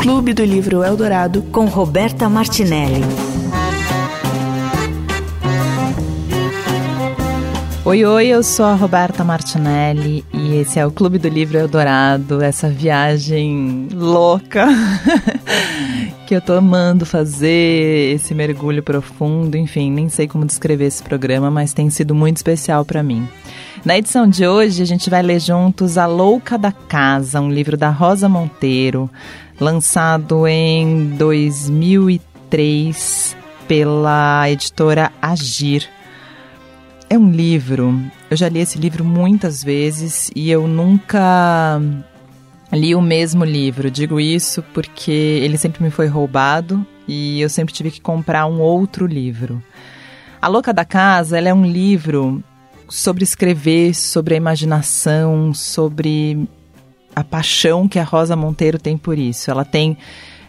Clube do Livro Eldorado com Roberta Martinelli. Oi, oi, eu sou a Roberta Martinelli e esse é o Clube do Livro Eldorado, essa viagem louca que eu tô amando fazer, esse mergulho profundo, enfim, nem sei como descrever esse programa, mas tem sido muito especial para mim. Na edição de hoje, a gente vai ler juntos A Louca da Casa, um livro da Rosa Monteiro, lançado em 2003 pela editora Agir. É um livro, eu já li esse livro muitas vezes e eu nunca li o mesmo livro. Digo isso porque ele sempre me foi roubado e eu sempre tive que comprar um outro livro. A Louca da Casa é um livro sobre escrever, sobre a imaginação, sobre a paixão que a Rosa Monteiro tem por isso. Ela tem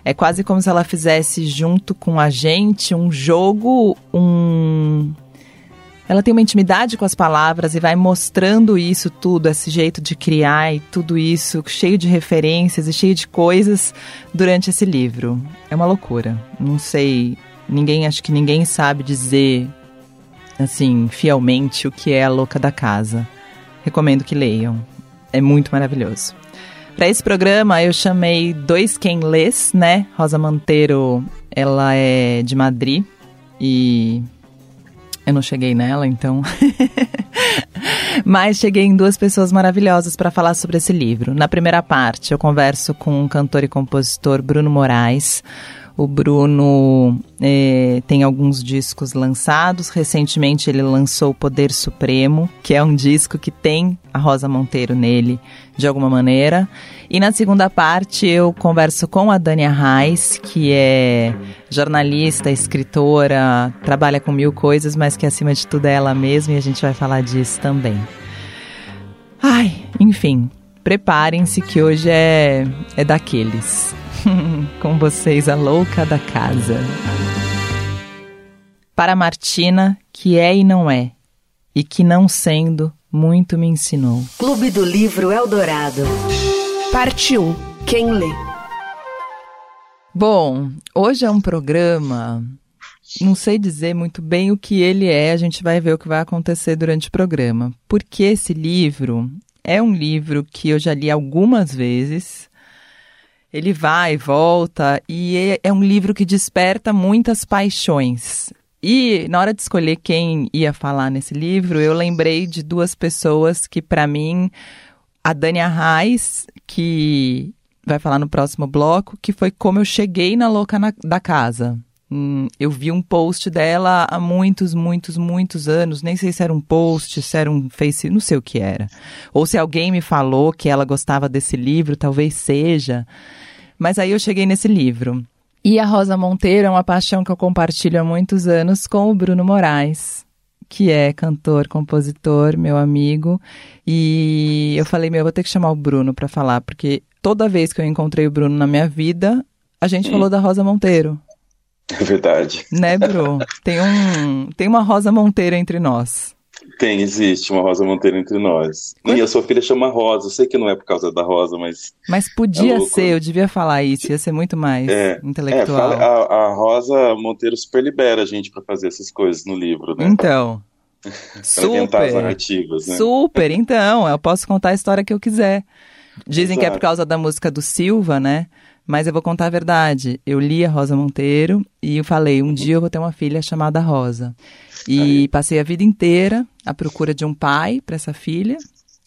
é quase como se ela fizesse junto com a gente um jogo, um ela tem uma intimidade com as palavras e vai mostrando isso tudo, esse jeito de criar e tudo isso, cheio de referências e cheio de coisas durante esse livro. É uma loucura. Não sei, ninguém acho que ninguém sabe dizer assim, fielmente o que é a louca da casa. Recomendo que leiam. É muito maravilhoso. Para esse programa eu chamei dois quem lês, né? Rosa Monteiro, ela é de Madrid e eu não cheguei nela, então. Mas cheguei em duas pessoas maravilhosas para falar sobre esse livro. Na primeira parte, eu converso com o cantor e compositor Bruno Moraes. O Bruno é, tem alguns discos lançados. Recentemente ele lançou o Poder Supremo, que é um disco que tem a Rosa Monteiro nele de alguma maneira. E na segunda parte eu converso com a Dania Reis, que é jornalista, escritora, trabalha com mil coisas, mas que acima de tudo é ela mesma e a gente vai falar disso também. Ai, enfim, preparem-se que hoje é, é daqueles. Com vocês, a louca da casa. Para Martina, que é e não é, e que não sendo, muito me ensinou. Clube do Livro Eldorado. Parte 1. Quem lê? Bom, hoje é um programa. Não sei dizer muito bem o que ele é, a gente vai ver o que vai acontecer durante o programa. Porque esse livro é um livro que eu já li algumas vezes ele vai volta e é, é um livro que desperta muitas paixões. E na hora de escolher quem ia falar nesse livro, eu lembrei de duas pessoas que, para mim, a Dania Reis, que vai falar no próximo bloco, que foi como eu cheguei na louca na, da casa. Hum, eu vi um post dela há muitos, muitos, muitos anos. Nem sei se era um post, se era um face, não sei o que era. Ou se alguém me falou que ela gostava desse livro, talvez seja. Mas aí eu cheguei nesse livro. E a Rosa Monteiro é uma paixão que eu compartilho há muitos anos com o Bruno Moraes, que é cantor, compositor, meu amigo. E eu falei, meu, eu vou ter que chamar o Bruno para falar, porque toda vez que eu encontrei o Bruno na minha vida, a gente hum. falou da Rosa Monteiro. É verdade. Né, Bru? Tem, um, tem uma Rosa Monteiro entre nós. Tem, existe uma Rosa Monteiro entre nós. E a sua filha chama Rosa. Eu sei que não é por causa da Rosa, mas. Mas podia é ser, eu devia falar isso, ia ser muito mais é, intelectual. É, a, a, Rosa Monteiro super libera a gente para fazer essas coisas no livro, né? Então. super. as narrativas, né? Super, então. Eu posso contar a história que eu quiser. Dizem Exato. que é por causa da música do Silva, né? Mas eu vou contar a verdade. Eu li a Rosa Monteiro e eu falei: um dia eu vou ter uma filha chamada Rosa. E Aí. passei a vida inteira à procura de um pai para essa filha.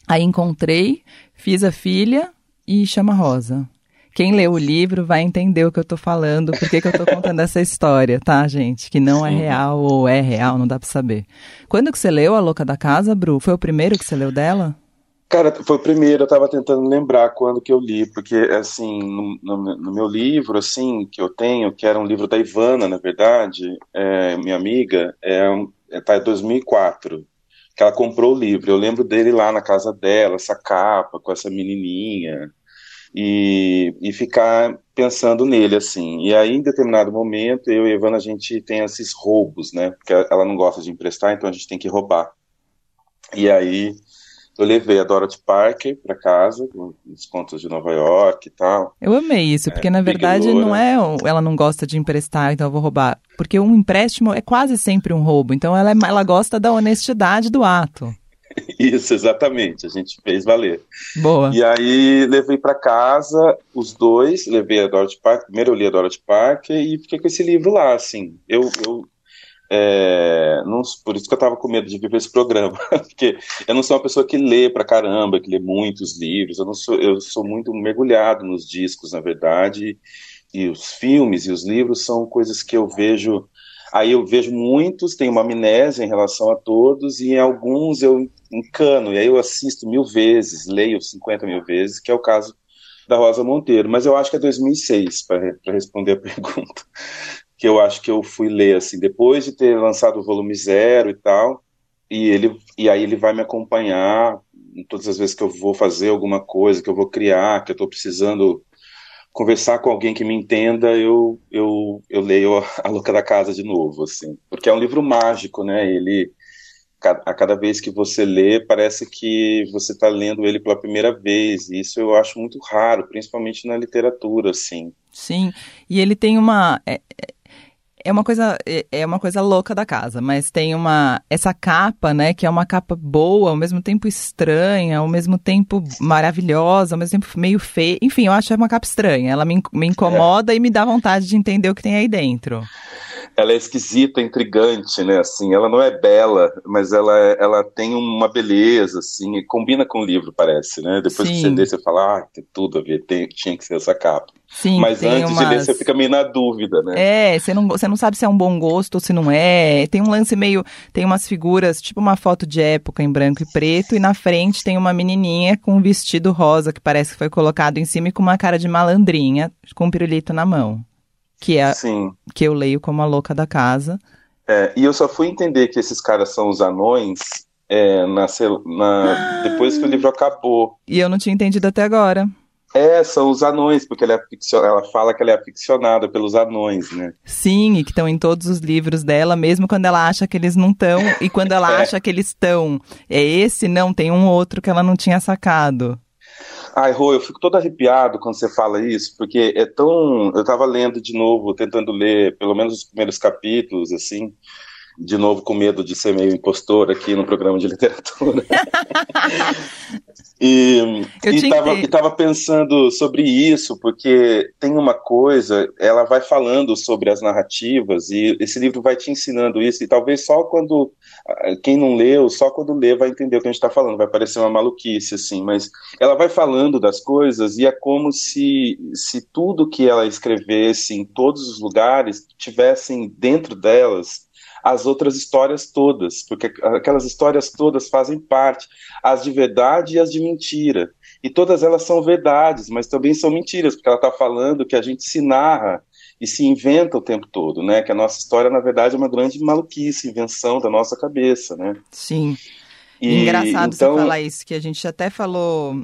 Aí encontrei, fiz a filha e chama Rosa. Quem leu o livro vai entender o que eu tô falando, por que, que eu tô contando essa história, tá, gente? Que não é real ou é real, não dá para saber. Quando que você leu A Louca da Casa, Bru? Foi o primeiro que você leu dela? Cara, foi o primeiro, eu estava tentando lembrar quando que eu li, porque, assim, no, no, no, meu livro, assim, que eu tenho, que era um livro da Ivana, na verdade, é, minha amiga, é, é, tá em 2004, que ela comprou o livro. Eu lembro dele lá na casa dela, essa capa, com essa menininha, e, e ficar pensando nele, assim. E aí, em determinado momento, eu e a Ivana, a gente tem esses roubos, né, porque ela não gosta de emprestar, então a gente tem que roubar. E aí eu levei a Dorothy Parker para casa, com os contos de Nova York e tal. Eu amei isso, porque é, na verdade não é ela não gosta de emprestar, então eu vou roubar. Porque um empréstimo é quase sempre um roubo, então ela, é, ela gosta da honestidade do ato. Isso, exatamente. A gente fez valer. Boa. E aí levei para casa os dois, levei a Dorothy Parker, primeiro eu li a Dorothy Parker e fiquei com esse livro lá, assim. Eu, eu é, não, por isso que eu tava com medo de vir para esse programa, porque eu não sou uma pessoa que lê pra caramba, que lê muitos livros, eu não sou, eu sou muito mergulhado nos discos, na verdade, e os filmes e os livros são coisas que eu vejo Aí eu vejo muitos, tenho uma amnésia em relação a todos, e em alguns eu encano, e aí eu assisto mil vezes, leio 50 mil vezes, que é o caso da Rosa Monteiro. Mas eu acho que é 2006, para responder a pergunta, que eu acho que eu fui ler, assim, depois de ter lançado o volume zero e tal, e, ele, e aí ele vai me acompanhar todas as vezes que eu vou fazer alguma coisa, que eu vou criar, que eu estou precisando conversar com alguém que me entenda, eu, eu, eu leio A Louca da Casa de novo, assim. Porque é um livro mágico, né? Ele, a cada vez que você lê, parece que você está lendo ele pela primeira vez. E isso eu acho muito raro, principalmente na literatura, assim. Sim, e ele tem uma... É, é uma coisa é, é uma coisa louca da casa, mas tem uma essa capa, né, que é uma capa boa, ao mesmo tempo estranha, ao mesmo tempo maravilhosa, ao mesmo tempo meio feia. Enfim, eu acho uma capa estranha. Ela me, me incomoda é. e me dá vontade de entender o que tem aí dentro ela é esquisita, intrigante, né? Assim, ela não é bela, mas ela, é, ela tem uma beleza, assim, e combina com o livro, parece, né? Depois Sim. que você lê, você fala, ah, tem tudo a ver, tem, tinha que ser essa capa. Sim, mas antes umas... de ler, você fica meio na dúvida, né? É, você não, você não sabe se é um bom gosto ou se não é. Tem um lance meio. Tem umas figuras, tipo uma foto de época em branco e preto, e na frente tem uma menininha com um vestido rosa que parece que foi colocado em cima e com uma cara de malandrinha, com um pirulito na mão que é Sim. que eu leio como a louca da casa. É, e eu só fui entender que esses caras são os anões é, na, na, depois que o livro acabou. E eu não tinha entendido até agora. É, são os anões, porque ela, é ela fala que ela é aficionada pelos anões, né? Sim, e que estão em todos os livros dela, mesmo quando ela acha que eles não estão, e quando ela é. acha que eles estão. É esse, não, tem um outro que ela não tinha sacado. Ai, Rô, eu fico todo arrepiado quando você fala isso, porque é tão. Eu estava lendo de novo, tentando ler pelo menos os primeiros capítulos, assim, de novo com medo de ser meio impostor aqui no programa de literatura. e estava pensando sobre isso, porque tem uma coisa, ela vai falando sobre as narrativas, e esse livro vai te ensinando isso, e talvez só quando quem não leu, só quando lê vai entender o que a gente está falando, vai parecer uma maluquice, assim, mas ela vai falando das coisas e é como se, se tudo que ela escrevesse em todos os lugares tivessem dentro delas as outras histórias todas, porque aquelas histórias todas fazem parte, as de verdade e as de mentira. E todas elas são verdades, mas também são mentiras, porque ela está falando que a gente se narra e se inventa o tempo todo, né? Que a nossa história, na verdade, é uma grande maluquice, invenção da nossa cabeça, né? Sim. E, Engraçado então... você falar isso, que a gente até falou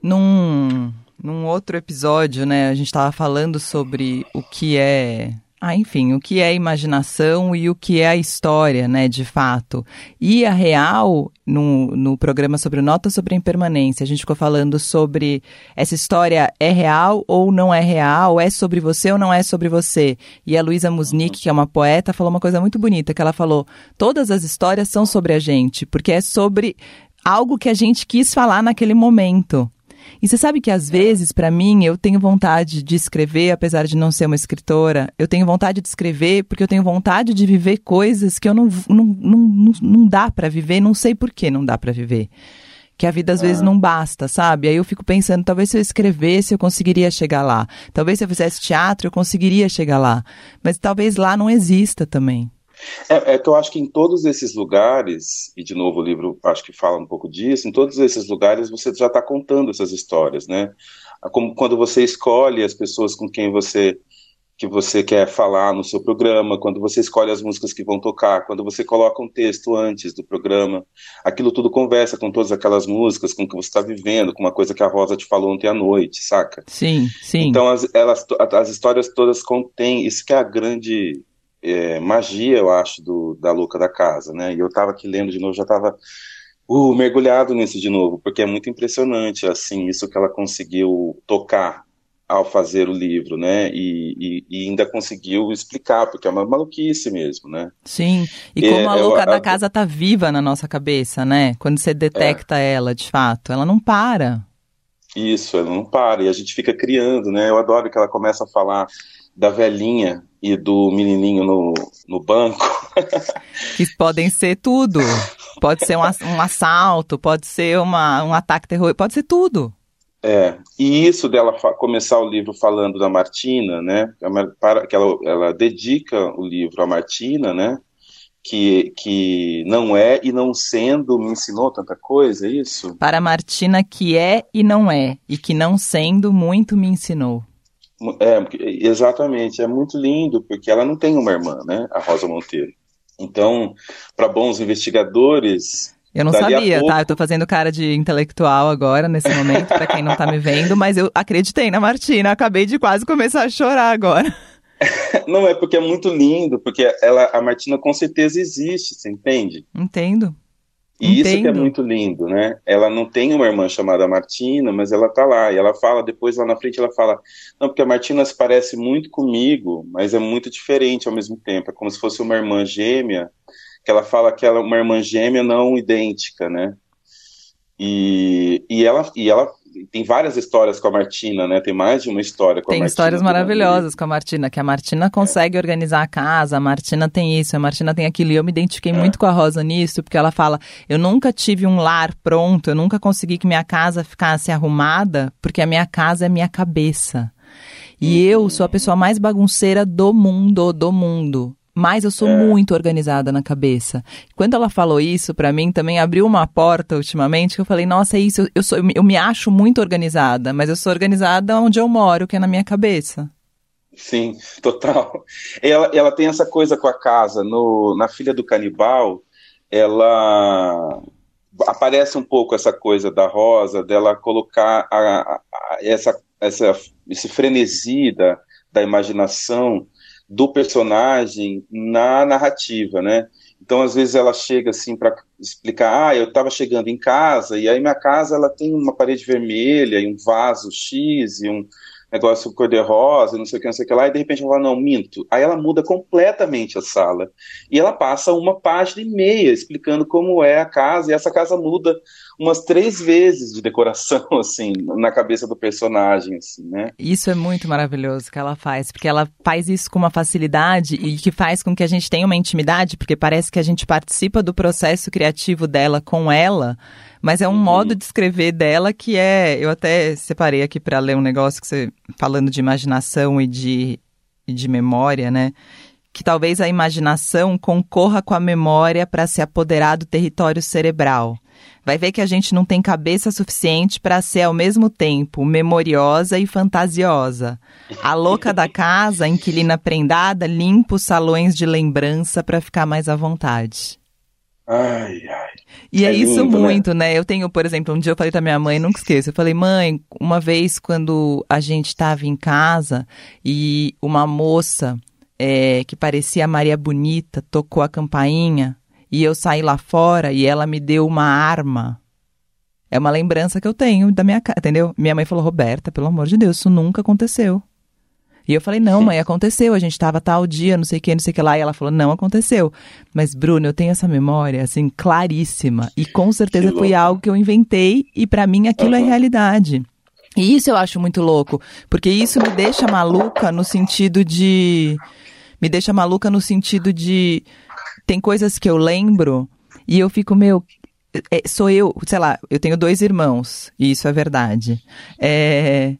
num, num outro episódio, né? A gente estava falando sobre o que é ah, enfim, o que é imaginação e o que é a história, né, de fato. E a real, no, no programa sobre Nota sobre Impermanência, a gente ficou falando sobre essa história é real ou não é real, é sobre você ou não é sobre você. E a Luísa Musnick, que é uma poeta, falou uma coisa muito bonita, que ela falou, todas as histórias são sobre a gente, porque é sobre algo que a gente quis falar naquele momento. E você sabe que às vezes, para mim, eu tenho vontade de escrever, apesar de não ser uma escritora, eu tenho vontade de escrever porque eu tenho vontade de viver coisas que eu não, não, não, não dá para viver, não sei por que não dá para viver. Que a vida às vezes ah. não basta, sabe? Aí eu fico pensando, talvez se eu escrevesse eu conseguiria chegar lá. Talvez se eu fizesse teatro eu conseguiria chegar lá. Mas talvez lá não exista também. É, é, que eu acho que em todos esses lugares, e de novo o livro acho que fala um pouco disso, em todos esses lugares você já está contando essas histórias, né? Como quando você escolhe as pessoas com quem você que você quer falar no seu programa, quando você escolhe as músicas que vão tocar, quando você coloca um texto antes do programa, aquilo tudo conversa com todas aquelas músicas, com o que você está vivendo, com uma coisa que a Rosa te falou ontem à noite, saca? Sim, sim. Então as, elas, as histórias todas contêm, isso que é a grande é, magia, eu acho, do, da Louca da Casa, né? E eu estava aqui lendo de novo, já estava uh, mergulhado nisso de novo, porque é muito impressionante, assim, isso que ela conseguiu tocar ao fazer o livro, né? E, e, e, ainda conseguiu explicar, porque é uma maluquice mesmo, né? Sim, e como é, a louca da casa tá viva na nossa cabeça, né? Quando você detecta é. ela, de fato, ela não para. Isso, ela não para, e a gente fica criando, né? Eu adoro que ela começa a falar da velhinha e do menininho no, no banco. que podem ser tudo. Pode ser um, um assalto, pode ser uma, um ataque terrorista, pode ser tudo. É, e isso dela começar o livro falando da Martina, né, que ela, ela dedica o livro à Martina, né, que, que não é e não sendo me ensinou tanta coisa, é isso? Para a Martina que é e não é, e que não sendo muito me ensinou. É, exatamente, é muito lindo, porque ela não tem uma irmã, né, a Rosa Monteiro. Então, para bons investigadores, eu não sabia, pouco... tá? Eu tô fazendo cara de intelectual agora, nesse momento, para quem não tá me vendo, mas eu acreditei na Martina, acabei de quase começar a chorar agora. não, é porque é muito lindo, porque ela, a Martina com certeza existe, você entende? Entendo. E Entendo. isso que é muito lindo, né? Ela não tem uma irmã chamada Martina, mas ela tá lá. E ela fala, depois lá na frente, ela fala: Não, porque a Martina se parece muito comigo, mas é muito diferente ao mesmo tempo. É como se fosse uma irmã gêmea que ela fala que ela é uma irmã gêmea não idêntica, né? E, e, ela, e ela tem várias histórias com a Martina, né? Tem mais de uma história com tem a Martina. Tem histórias maravilhosas com a Martina, que a Martina consegue é. organizar a casa, a Martina tem isso, a Martina tem aquilo. E eu me identifiquei é. muito com a Rosa nisso, porque ela fala: eu nunca tive um lar pronto, eu nunca consegui que minha casa ficasse arrumada, porque a minha casa é minha cabeça. E eu sou a pessoa mais bagunceira do mundo, do mundo. Mas eu sou é. muito organizada na cabeça. Quando ela falou isso para mim, também abriu uma porta ultimamente que eu falei: "Nossa, é isso, eu sou eu me acho muito organizada, mas eu sou organizada onde eu moro, que é na minha cabeça". Sim, total. Ela, ela tem essa coisa com a casa. No, na Filha do Canibal, ela aparece um pouco essa coisa da Rosa, dela colocar a, a, a, essa, essa, esse frenesi da, da imaginação do personagem na narrativa, né? Então, às vezes ela chega assim para explicar, ah, eu estava chegando em casa e aí minha casa ela tem uma parede vermelha e um vaso X e um negócio cor-de-rosa, não sei o que, não sei o que lá, e de repente ela fala, não, minto. Aí ela muda completamente a sala. E ela passa uma página e meia explicando como é a casa, e essa casa muda umas três vezes de decoração, assim, na cabeça do personagem, assim, né? Isso é muito maravilhoso que ela faz, porque ela faz isso com uma facilidade e que faz com que a gente tenha uma intimidade, porque parece que a gente participa do processo criativo dela com ela, mas é um uhum. modo de escrever dela que é. Eu até separei aqui para ler um negócio que você falando de imaginação e de, e de memória, né? Que talvez a imaginação concorra com a memória para se apoderar do território cerebral. Vai ver que a gente não tem cabeça suficiente para ser ao mesmo tempo memoriosa e fantasiosa. A louca da casa, inquilina prendada, limpa os salões de lembrança para ficar mais à vontade. Ai, ai. E é, é isso lindo, né? muito, né? né? Eu tenho, por exemplo, um dia eu falei pra minha mãe, nunca esqueço, eu falei, mãe, uma vez quando a gente estava em casa e uma moça é, que parecia Maria Bonita tocou a campainha e eu saí lá fora e ela me deu uma arma. É uma lembrança que eu tenho da minha casa, entendeu? Minha mãe falou, Roberta, pelo amor de Deus, isso nunca aconteceu. E eu falei, não, mãe, aconteceu, a gente estava tal dia, não sei o que, não sei o que lá. E ela falou, não aconteceu. Mas, Bruno, eu tenho essa memória, assim, claríssima. E com certeza foi algo que eu inventei e para mim aquilo uhum. é realidade. E isso eu acho muito louco, porque isso me deixa maluca no sentido de. Me deixa maluca no sentido de. Tem coisas que eu lembro e eu fico, meu, é, sou eu, sei lá, eu tenho dois irmãos, e isso é verdade. É,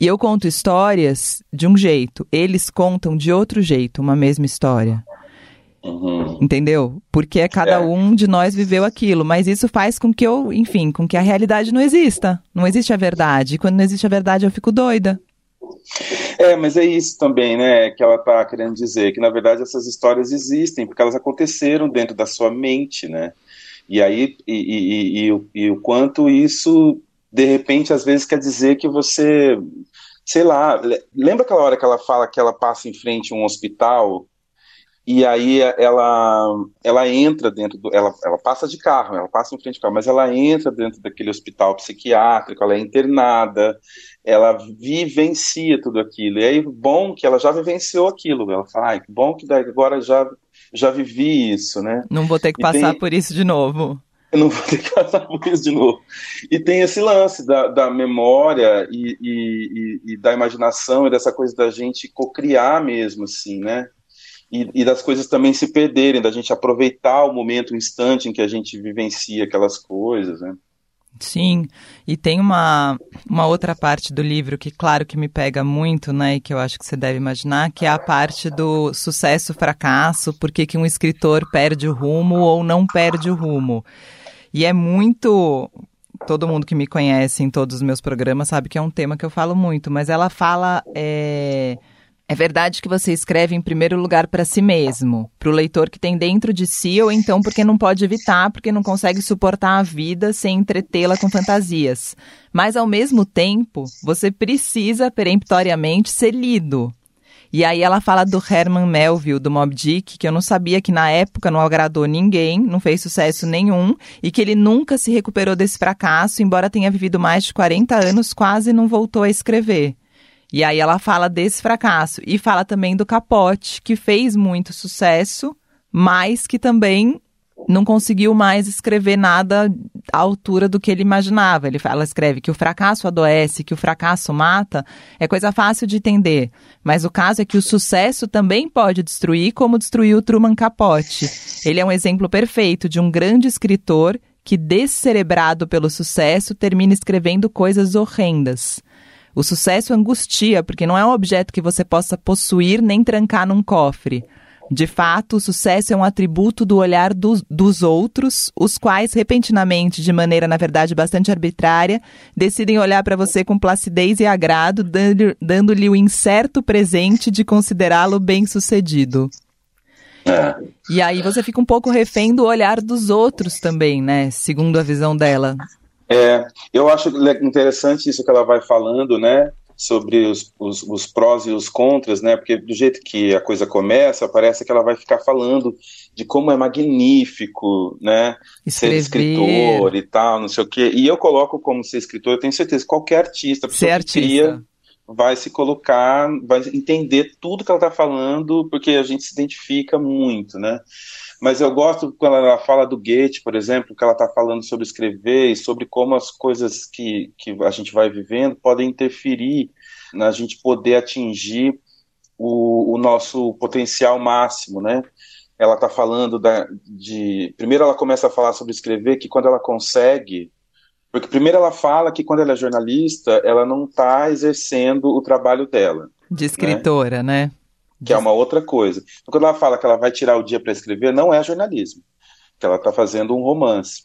e eu conto histórias de um jeito, eles contam de outro jeito uma mesma história. Uhum. Entendeu? Porque é cada é. um de nós viveu aquilo, mas isso faz com que eu, enfim, com que a realidade não exista. Não existe a verdade. E quando não existe a verdade, eu fico doida. É, mas é isso também, né, que ela está querendo dizer, que na verdade essas histórias existem, porque elas aconteceram dentro da sua mente, né? E aí, e, e, e, e o quanto isso de repente, às vezes quer dizer que você, sei lá, lembra aquela hora que ela fala que ela passa em frente a um hospital e aí ela ela entra dentro do ela, ela passa de carro, ela passa em frente do carro, mas ela entra dentro daquele hospital psiquiátrico, ela é internada, ela vivencia tudo aquilo. E aí bom que ela já vivenciou aquilo. Ela fala, ai, que bom que agora já já vivi isso, né? Não vou ter que e passar tem... por isso de novo. Eu não vou ter que passar por isso de novo. E tem esse lance da, da memória e, e, e, e da imaginação e dessa coisa da gente cocriar mesmo, assim, né? E, e, das coisas também se perderem, da gente aproveitar o momento, o instante em que a gente vivencia aquelas coisas, né? Sim, e tem uma, uma outra parte do livro que, claro, que me pega muito, né, e que eu acho que você deve imaginar, que é a parte do sucesso-fracasso, por que um escritor perde o rumo ou não perde o rumo. E é muito. Todo mundo que me conhece em todos os meus programas sabe que é um tema que eu falo muito, mas ela fala. É é verdade que você escreve em primeiro lugar para si mesmo, para o leitor que tem dentro de si, ou então porque não pode evitar, porque não consegue suportar a vida sem entretê-la com fantasias. Mas ao mesmo tempo, você precisa peremptoriamente ser lido. E aí ela fala do Herman Melville, do Mob Dick, que eu não sabia que na época não agradou ninguém, não fez sucesso nenhum, e que ele nunca se recuperou desse fracasso, embora tenha vivido mais de 40 anos, quase não voltou a escrever. E aí ela fala desse fracasso e fala também do Capote, que fez muito sucesso, mas que também não conseguiu mais escrever nada à altura do que ele imaginava. Ele, ela escreve que o fracasso adoece, que o fracasso mata, é coisa fácil de entender. Mas o caso é que o sucesso também pode destruir, como destruiu Truman Capote. Ele é um exemplo perfeito de um grande escritor que, descerebrado pelo sucesso, termina escrevendo coisas horrendas. O sucesso angustia, porque não é um objeto que você possa possuir nem trancar num cofre. De fato, o sucesso é um atributo do olhar do, dos outros, os quais, repentinamente, de maneira, na verdade, bastante arbitrária, decidem olhar para você com placidez e agrado, dando-lhe o incerto presente de considerá-lo bem-sucedido. É. E aí você fica um pouco refém do olhar dos outros também, né? Segundo a visão dela. É, eu acho interessante isso que ela vai falando, né? Sobre os, os, os, prós e os contras, né? Porque do jeito que a coisa começa, parece que ela vai ficar falando de como é magnífico, né? Escrever. Ser escritor e tal, não sei o quê. E eu coloco como ser escritor, eu tenho certeza que qualquer artista, ser artista. Cria, vai se colocar, vai entender tudo que ela está falando, porque a gente se identifica muito, né? Mas eu gosto quando ela fala do Goethe, por exemplo, que ela está falando sobre escrever e sobre como as coisas que, que a gente vai vivendo podem interferir na gente poder atingir o, o nosso potencial máximo, né? Ela está falando da, de. Primeiro, ela começa a falar sobre escrever, que quando ela consegue. Porque, primeiro, ela fala que quando ela é jornalista, ela não está exercendo o trabalho dela. De escritora, né? né? Que é uma outra coisa. Então, quando ela fala que ela vai tirar o dia para escrever, não é jornalismo, que ela está fazendo um romance,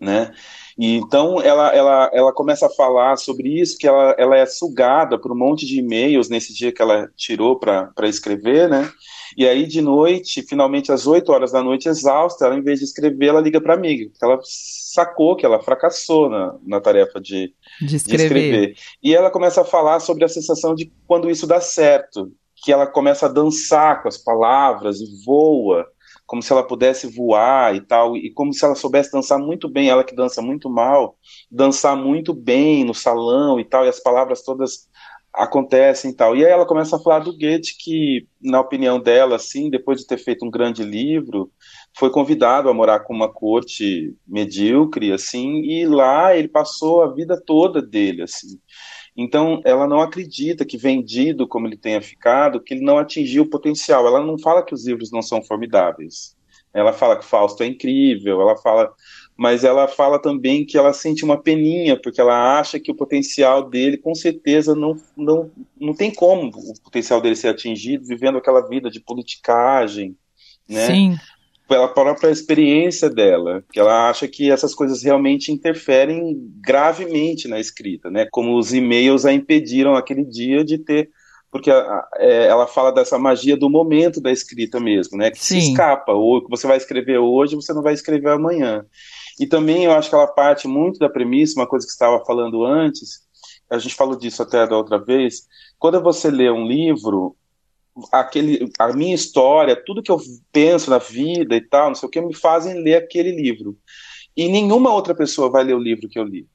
né? E então ela, ela, ela começa a falar sobre isso, que ela, ela é sugada por um monte de e-mails nesse dia que ela tirou para escrever, né? E aí de noite, finalmente às 8 horas da noite, exausta, ela em vez de escrever, ela liga para a amiga, porque ela sacou que ela fracassou na, na tarefa de, de escrever. de, escrever. E ela começa a falar sobre a sensação de quando isso dá certo, que ela começa a dançar com as palavras e voa, como se ela pudesse voar e tal, e como se ela soubesse dançar muito bem, ela que dança muito mal, dançar muito bem no salão e tal, e as palavras todas acontecem e tal. E aí ela começa a falar do Goethe, que, na opinião dela, assim, depois de ter feito um grande livro, foi convidado a morar com uma corte medíocre, assim, e lá ele passou a vida toda dele, assim. Então, ela não acredita que vendido como ele tenha ficado, que ele não atingiu o potencial. Ela não fala que os livros não são formidáveis. Ela fala que Fausto é incrível, ela fala, mas ela fala também que ela sente uma peninha, porque ela acha que o potencial dele, com certeza, não, não, não tem como o potencial dele ser atingido vivendo aquela vida de politicagem, né? Sim pela própria experiência dela, que ela acha que essas coisas realmente interferem gravemente na escrita, né? Como os e-mails a impediram aquele dia de ter, porque a, é, ela fala dessa magia do momento da escrita mesmo, né? Que Sim. se escapa, ou que você vai escrever hoje, você não vai escrever amanhã. E também eu acho que ela parte muito da premissa, uma coisa que estava falando antes, a gente falou disso até da outra vez, quando você lê um livro, aquele, a minha história, tudo que eu penso na vida e tal, não sei o que, me fazem ler aquele livro. E nenhuma outra pessoa vai ler o livro que eu li.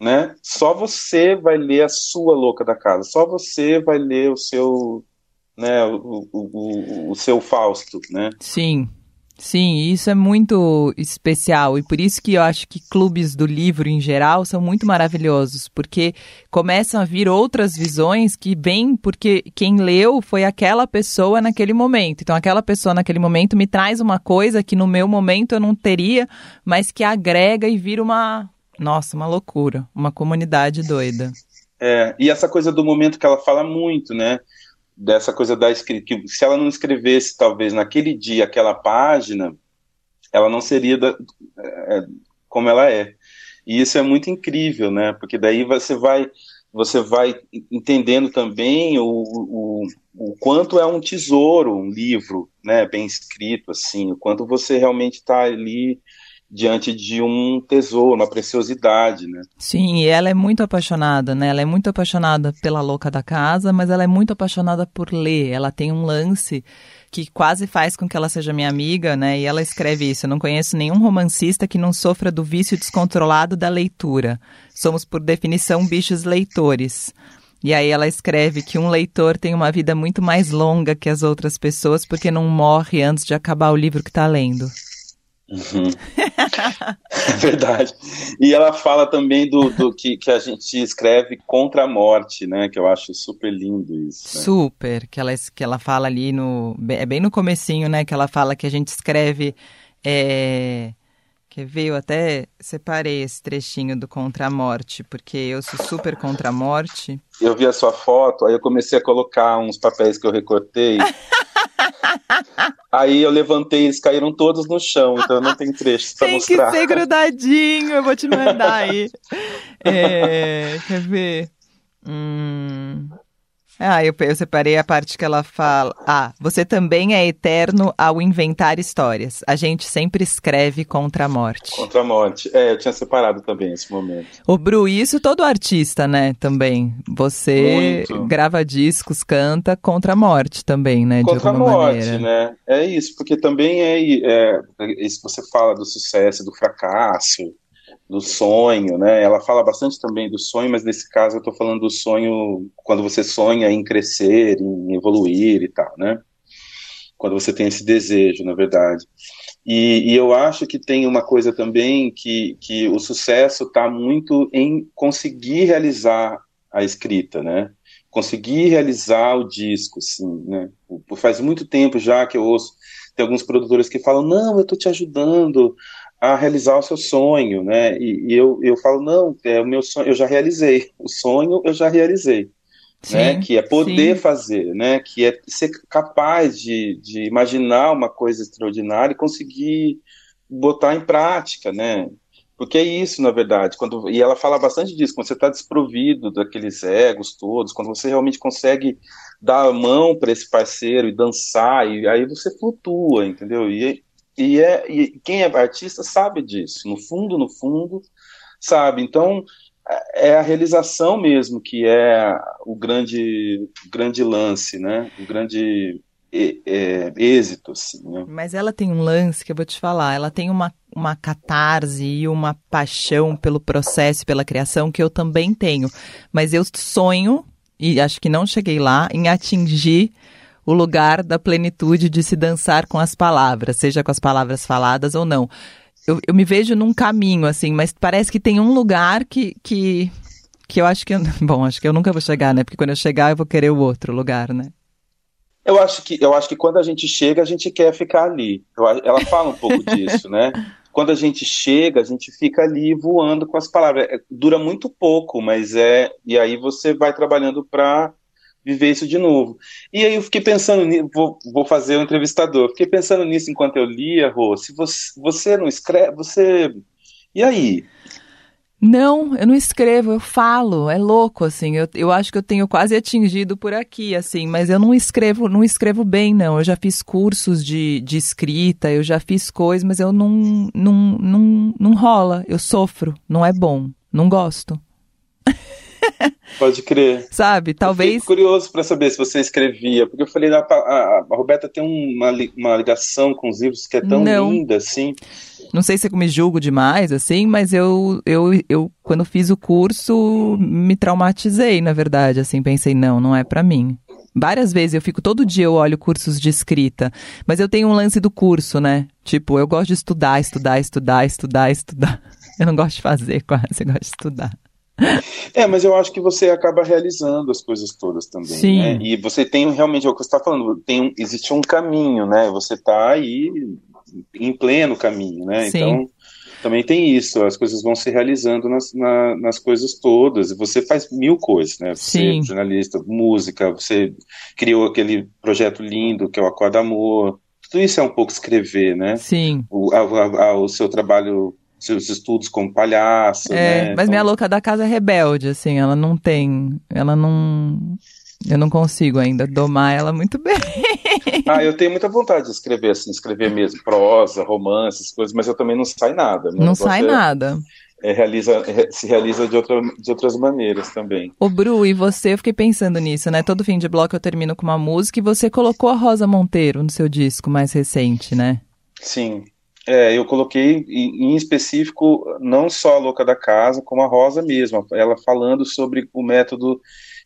Né? Só você vai ler a sua louca da casa, só você vai ler o seu, né, o, o, o, o seu Fausto, né? Sim. Sim, isso é muito especial e por isso que eu acho que clubes do livro em geral são muito maravilhosos, porque começam a vir outras visões que vêm porque quem leu foi aquela pessoa naquele momento. Então aquela pessoa naquele momento me traz uma coisa que no meu momento eu não teria, mas que agrega e vira uma, nossa, uma loucura, uma comunidade doida. É, e essa coisa do momento que ela fala muito, né? Dessa coisa da escrita, que se ela não escrevesse talvez naquele dia aquela página, ela não seria da, é, como ela é. E isso é muito incrível, né? Porque daí você vai você vai entendendo também o, o, o quanto é um tesouro, um livro, né, bem escrito, assim, o quanto você realmente está ali diante de um tesouro, uma preciosidade, né? Sim, e ela é muito apaixonada, né? Ela é muito apaixonada pela louca da casa, mas ela é muito apaixonada por ler. Ela tem um lance que quase faz com que ela seja minha amiga, né? E ela escreve isso: Eu não conheço nenhum romancista que não sofra do vício descontrolado da leitura. Somos, por definição, bichos leitores. E aí ela escreve que um leitor tem uma vida muito mais longa que as outras pessoas porque não morre antes de acabar o livro que está lendo. Uhum. é verdade. E ela fala também do, do que, que a gente escreve contra a morte, né? Que eu acho super lindo isso. Né? Super, que ela, que ela fala ali no. É bem no comecinho, né? Que ela fala que a gente escreve. É, Quer ver? Eu até separei esse trechinho do Contra a Morte, porque eu sou super contra a morte. Eu vi a sua foto, aí eu comecei a colocar uns papéis que eu recortei. aí eu levantei, eles caíram todos no chão, então não tem trecho pra tem mostrar. Tem que ser grudadinho, eu vou te mandar aí. É, quer ver? Hum, ah, eu, eu separei a parte que ela fala. Ah, você também é eterno ao inventar histórias. A gente sempre escreve contra a morte. Contra a morte. É, eu tinha separado também esse momento. O Bru, isso todo artista, né? Também. Você Muito. grava discos, canta contra a morte também, né? Contra a morte, maneira. né? É isso, porque também é, é. Isso você fala do sucesso, do fracasso do sonho, né? Ela fala bastante também do sonho, mas nesse caso eu estou falando do sonho quando você sonha em crescer, em evoluir e tal, né? Quando você tem esse desejo, na verdade. E, e eu acho que tem uma coisa também que, que o sucesso está muito em conseguir realizar a escrita, né? Conseguir realizar o disco, sim, né? Faz muito tempo já que eu ouço tem alguns produtores que falam, não, eu estou te ajudando a realizar o seu sonho, né? E, e, eu, eu falo, não, é o meu sonho, eu já realizei. O sonho eu já realizei. Sim, né? Que é poder sim. fazer, né? Que é ser capaz de, de imaginar uma coisa extraordinária e conseguir botar em prática, né? Porque é isso, na verdade, quando e ela fala bastante disso, quando você está desprovido daqueles egos todos, quando você realmente consegue dar a mão para esse parceiro e dançar, e aí você flutua, entendeu? E, e, é, e quem é artista sabe disso, no fundo, no fundo, sabe. Então, é a realização mesmo que é o grande, grande lance, né? O grande é, é, êxito, assim, né? Mas ela tem um lance que eu vou te falar, ela tem uma, uma catarse e uma paixão pelo processo, pela criação que eu também tenho. Mas eu sonho, e acho que não cheguei lá, em atingir o lugar da plenitude de se dançar com as palavras, seja com as palavras faladas ou não. Eu, eu me vejo num caminho, assim, mas parece que tem um lugar que, que, que eu acho que. Eu, bom, acho que eu nunca vou chegar, né? Porque quando eu chegar, eu vou querer o outro lugar, né? Eu acho que, eu acho que quando a gente chega, a gente quer ficar ali. Eu, ela fala um pouco disso, né? Quando a gente chega, a gente fica ali voando com as palavras. É, dura muito pouco, mas é. E aí você vai trabalhando para viver isso de novo. E aí eu fiquei pensando vou, vou fazer o um entrevistador, fiquei pensando nisso enquanto eu lia, Rô, se você, você não escreve, você... E aí? Não, eu não escrevo, eu falo, é louco, assim, eu, eu acho que eu tenho quase atingido por aqui, assim, mas eu não escrevo, não escrevo bem, não, eu já fiz cursos de, de escrita, eu já fiz coisas, mas eu não, não, não, não rola, eu sofro, não é bom, não gosto. Pode crer. Sabe? Talvez. Eu curioso para saber se você escrevia, porque eu falei, a, a, a Roberta tem uma, uma ligação com os livros que é tão Não. linda assim. Não sei se eu me julgo demais, assim, mas eu, eu, eu, quando fiz o curso, me traumatizei, na verdade, assim, pensei, não, não é pra mim. Várias vezes eu fico, todo dia eu olho cursos de escrita, mas eu tenho um lance do curso, né? Tipo, eu gosto de estudar, estudar, estudar, estudar, estudar. Eu não gosto de fazer quase, eu gosto de estudar. É, mas eu acho que você acaba realizando as coisas todas também, Sim. né? E você tem realmente, é o que você está falando, tem, um- existe um caminho, né? Você está aí em pleno caminho, né? Sim. Então, também tem isso, as coisas vão se realizando nas, na- nas coisas todas. E você faz mil coisas, né? Você Sim. é jornalista, música, você criou aquele projeto lindo que é o Acorda Amor. Tudo isso é um pouco escrever, né? Sim. O, a- a- o seu trabalho, seus estudos como palhaço, É, né? mas minha Então- louca da casa é rebelde, assim, ela não tem. Ela não. Eu não consigo ainda domar ela muito bem. Ah, eu tenho muita vontade de escrever assim, escrever mesmo, prosa, romance, essas coisas, mas eu também não sai nada. Meu Não sai nada. é realiza, se realiza de, outra, de outras maneiras também. Ô, Bru, e você, eu fiquei pensando nisso, né? Todo fim de bloco eu termino com uma música e você colocou a Rosa Monteiro no seu disco mais recente, né? Sim. É, eu coloquei em, específico não só a Louca da Casa, como a Rosa mesmo, ela falando sobre o método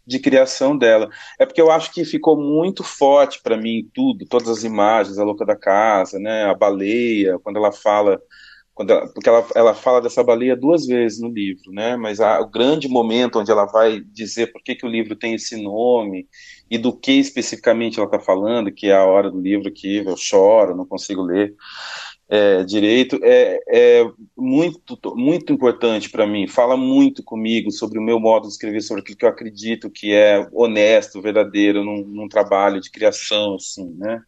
de criação dela. É porque eu acho que ficou muito forte para mim tudo, todas as imagens, a Louca da Casa, né, a baleia, quando ela fala quando ela- porque ela, ela fala dessa baleia duas vezes no livro, né? Mas o grande momento onde ela vai dizer por que, que o livro tem esse nome e do que especificamente ela está falando, que é a hora do livro que eu choro, não consigo ler é, direito, é, é muito, muito importante para mim. Fala muito comigo sobre o meu modo de escrever, sobre aquilo que eu acredito que é honesto, verdadeiro num, num trabalho de criação, assim, né?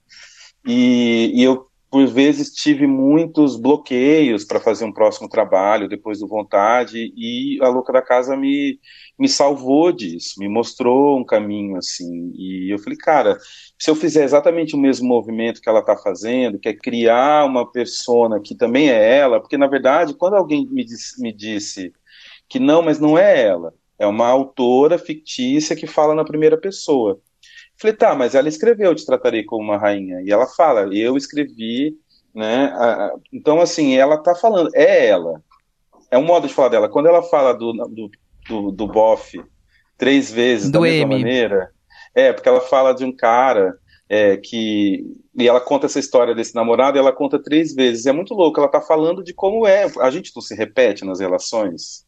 E, e eu por vezes tive muitos bloqueios para fazer um próximo trabalho depois do Vontade e a Louca da Casa me, me salvou disso, me mostrou um caminho assim. E eu falei, cara, se eu fizer exatamente o mesmo movimento que ela está fazendo, que é criar uma persona que também é ela, porque na verdade, quando alguém me disse, me disse que não, mas não é ela, é uma autora fictícia que fala na primeira pessoa. Falei, tá, mas ela escreveu Te Tratarei Como Uma Rainha. E ela fala, eu escrevi, né? a- a- então, assim, ela tá falando, é ela. É um modo de falar dela. Quando ela fala do, do, do, do bofe três vezes Do da mesma M. maneira, é, porque ela fala de um cara é, que. E ela conta essa história desse namorado e ela conta três vezes. É muito louco, ela tá falando de como é. A gente não se repete nas relações.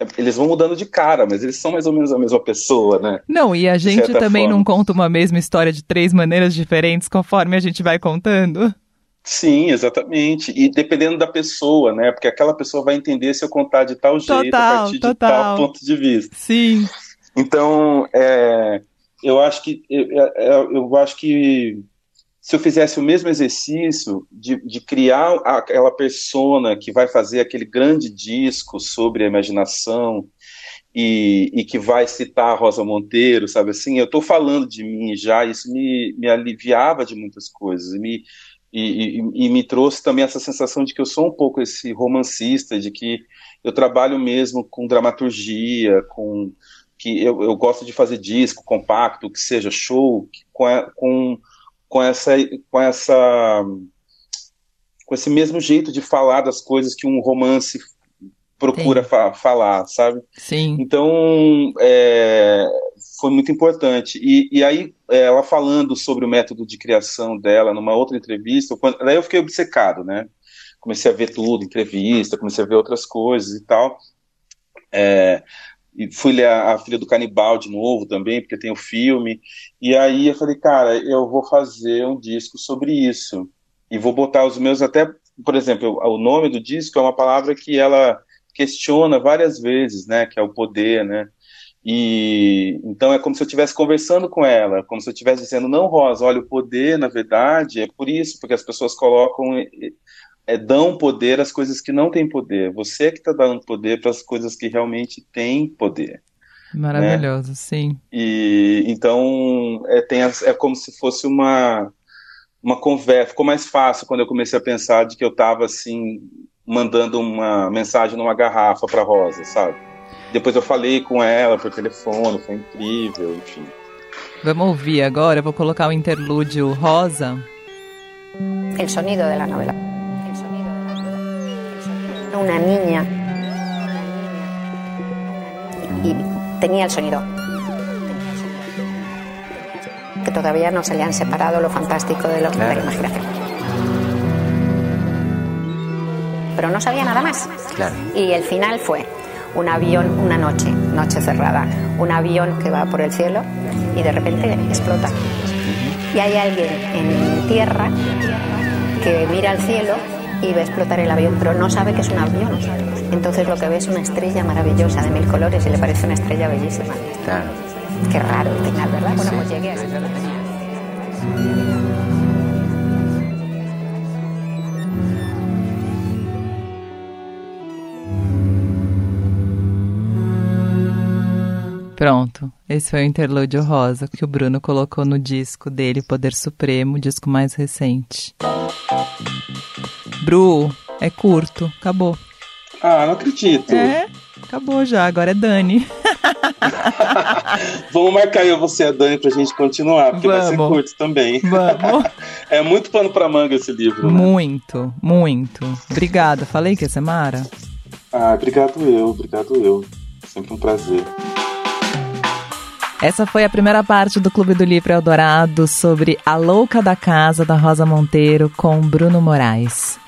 É, Eles vão mudando de cara, mas eles são mais ou menos a mesma pessoa, né? Não, e a gente também forma. não conta uma mesma história de três maneiras diferentes conforme a gente vai contando. Sim, exatamente. E dependendo da pessoa, né? Porque aquela pessoa vai entender se eu contar de tal jeito a Total, partir de total. tal ponto de vista. Sim. Então, é, eu acho que eu, eu- eu acho que se eu fizesse o mesmo exercício de, de criar aquela persona que vai fazer aquele grande disco sobre a imaginação e, e que vai citar a Rosa Monteiro, sabe assim? Eu estou falando de mim já, isso me, me aliviava de muitas coisas, me, e, e- e me trouxe também essa sensação de que eu sou um pouco esse romancista, de que eu trabalho mesmo com dramaturgia, com que eu, eu gosto de fazer disco compacto, que seja show, que- com, a- com, com essa com essa com esse mesmo jeito de falar das coisas que um romance procura fa- falar, sabe? Sim. Então, é, foi muito importante. E, e aí, é, ela falando sobre o método de criação dela numa outra entrevista, quando, daí eu fiquei obcecado, né? Comecei a ver tudo, entrevista, comecei a ver outras coisas e tal. É, e fui ler a, a Filha do Canibal de novo também, porque tem o filme. E aí eu falei, cara, eu vou fazer um disco sobre isso. E vou botar os meus até, por exemplo, o nome do disco é uma palavra que ela questiona várias vezes, né, que é o poder, né? E então é como se eu estivesse conversando com ela, como se eu estivesse dizendo, não, Rosa, olha, o poder, na verdade, é por isso, porque as pessoas colocam, é, é, dão poder às coisas que não têm poder. Você que está dando poder para as coisas que realmente têm poder. Maravilhoso, sim. E então é, tem as- é como se fosse uma uma conversa. Ficou mais fácil quando eu comecei a pensar de que eu estava assim mandando uma mensagem numa garrafa para Rosa, sabe? Depois eu falei com ela por telefone, foi incrível, enfim. Vamos ouvir agora, eu vou colocar o interlúdio rosa. El sonido de la novela. El sonido de la novela. Una niña. Y tenía el sonido. Que todavía no se le han separado lo fantástico de, lo, de la imaginación. Pero no sabía nada más. Claro. Y el final fue un avión, una noche, noche cerrada, un avión que va por el cielo y de repente explota. Y hay alguien en tierra que mira al cielo y ve explotar el avión, pero no sabe que es un avión. Entonces lo que ve es una estrella maravillosa de mil colores y le parece una estrella bellísima. Claro. Qué raro el final, ¿verdad? Bueno, pues llegué a ese Pronto, esse foi o interlúdio rosa que o Bruno colocou no disco dele, Poder Supremo, disco mais recente. Bru, é curto, acabou. Ah, não acredito. É, acabou já, agora é Dani. Vamos marcar eu, você e a Dani pra gente continuar, porque vai ser Vamos. curto também. Vamos. É muito pano pra manga esse livro, né? Muito, muito. Obrigada, falei que ia ser Mara. Ah, obrigado eu, obrigado eu. Sempre um prazer. Essa foi a primeira parte do Clube do Livro Eldorado sobre A Louca da Casa, da Rosa Monteiro, com Bruno Moraes.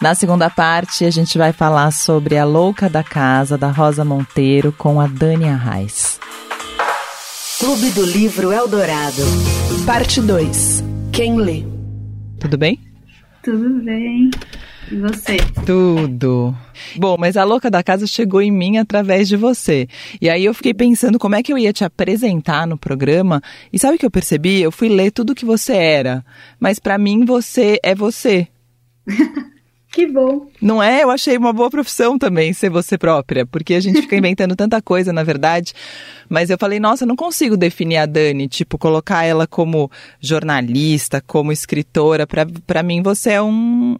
Na segunda parte, a gente vai falar sobre A Louca da Casa, da Rosa Monteiro, com a Dani Arraes. Clube do Livro Eldorado. Parte 2. Quem lê? Tudo bem? Tudo bem. E você? Tudo. Bom, mas a louca da casa chegou em mim através de você. E aí eu fiquei pensando como é que eu ia te apresentar no programa. E sabe o que eu percebi? Eu fui ler tudo que você era. Mas pra mim você é você. Que bom. Não é? Eu achei uma boa profissão também ser você própria, porque a gente fica inventando tanta coisa, na verdade. Mas eu falei, nossa, eu não consigo definir a Dani, tipo, colocar ela como jornalista, como escritora. Pra mim, você é um.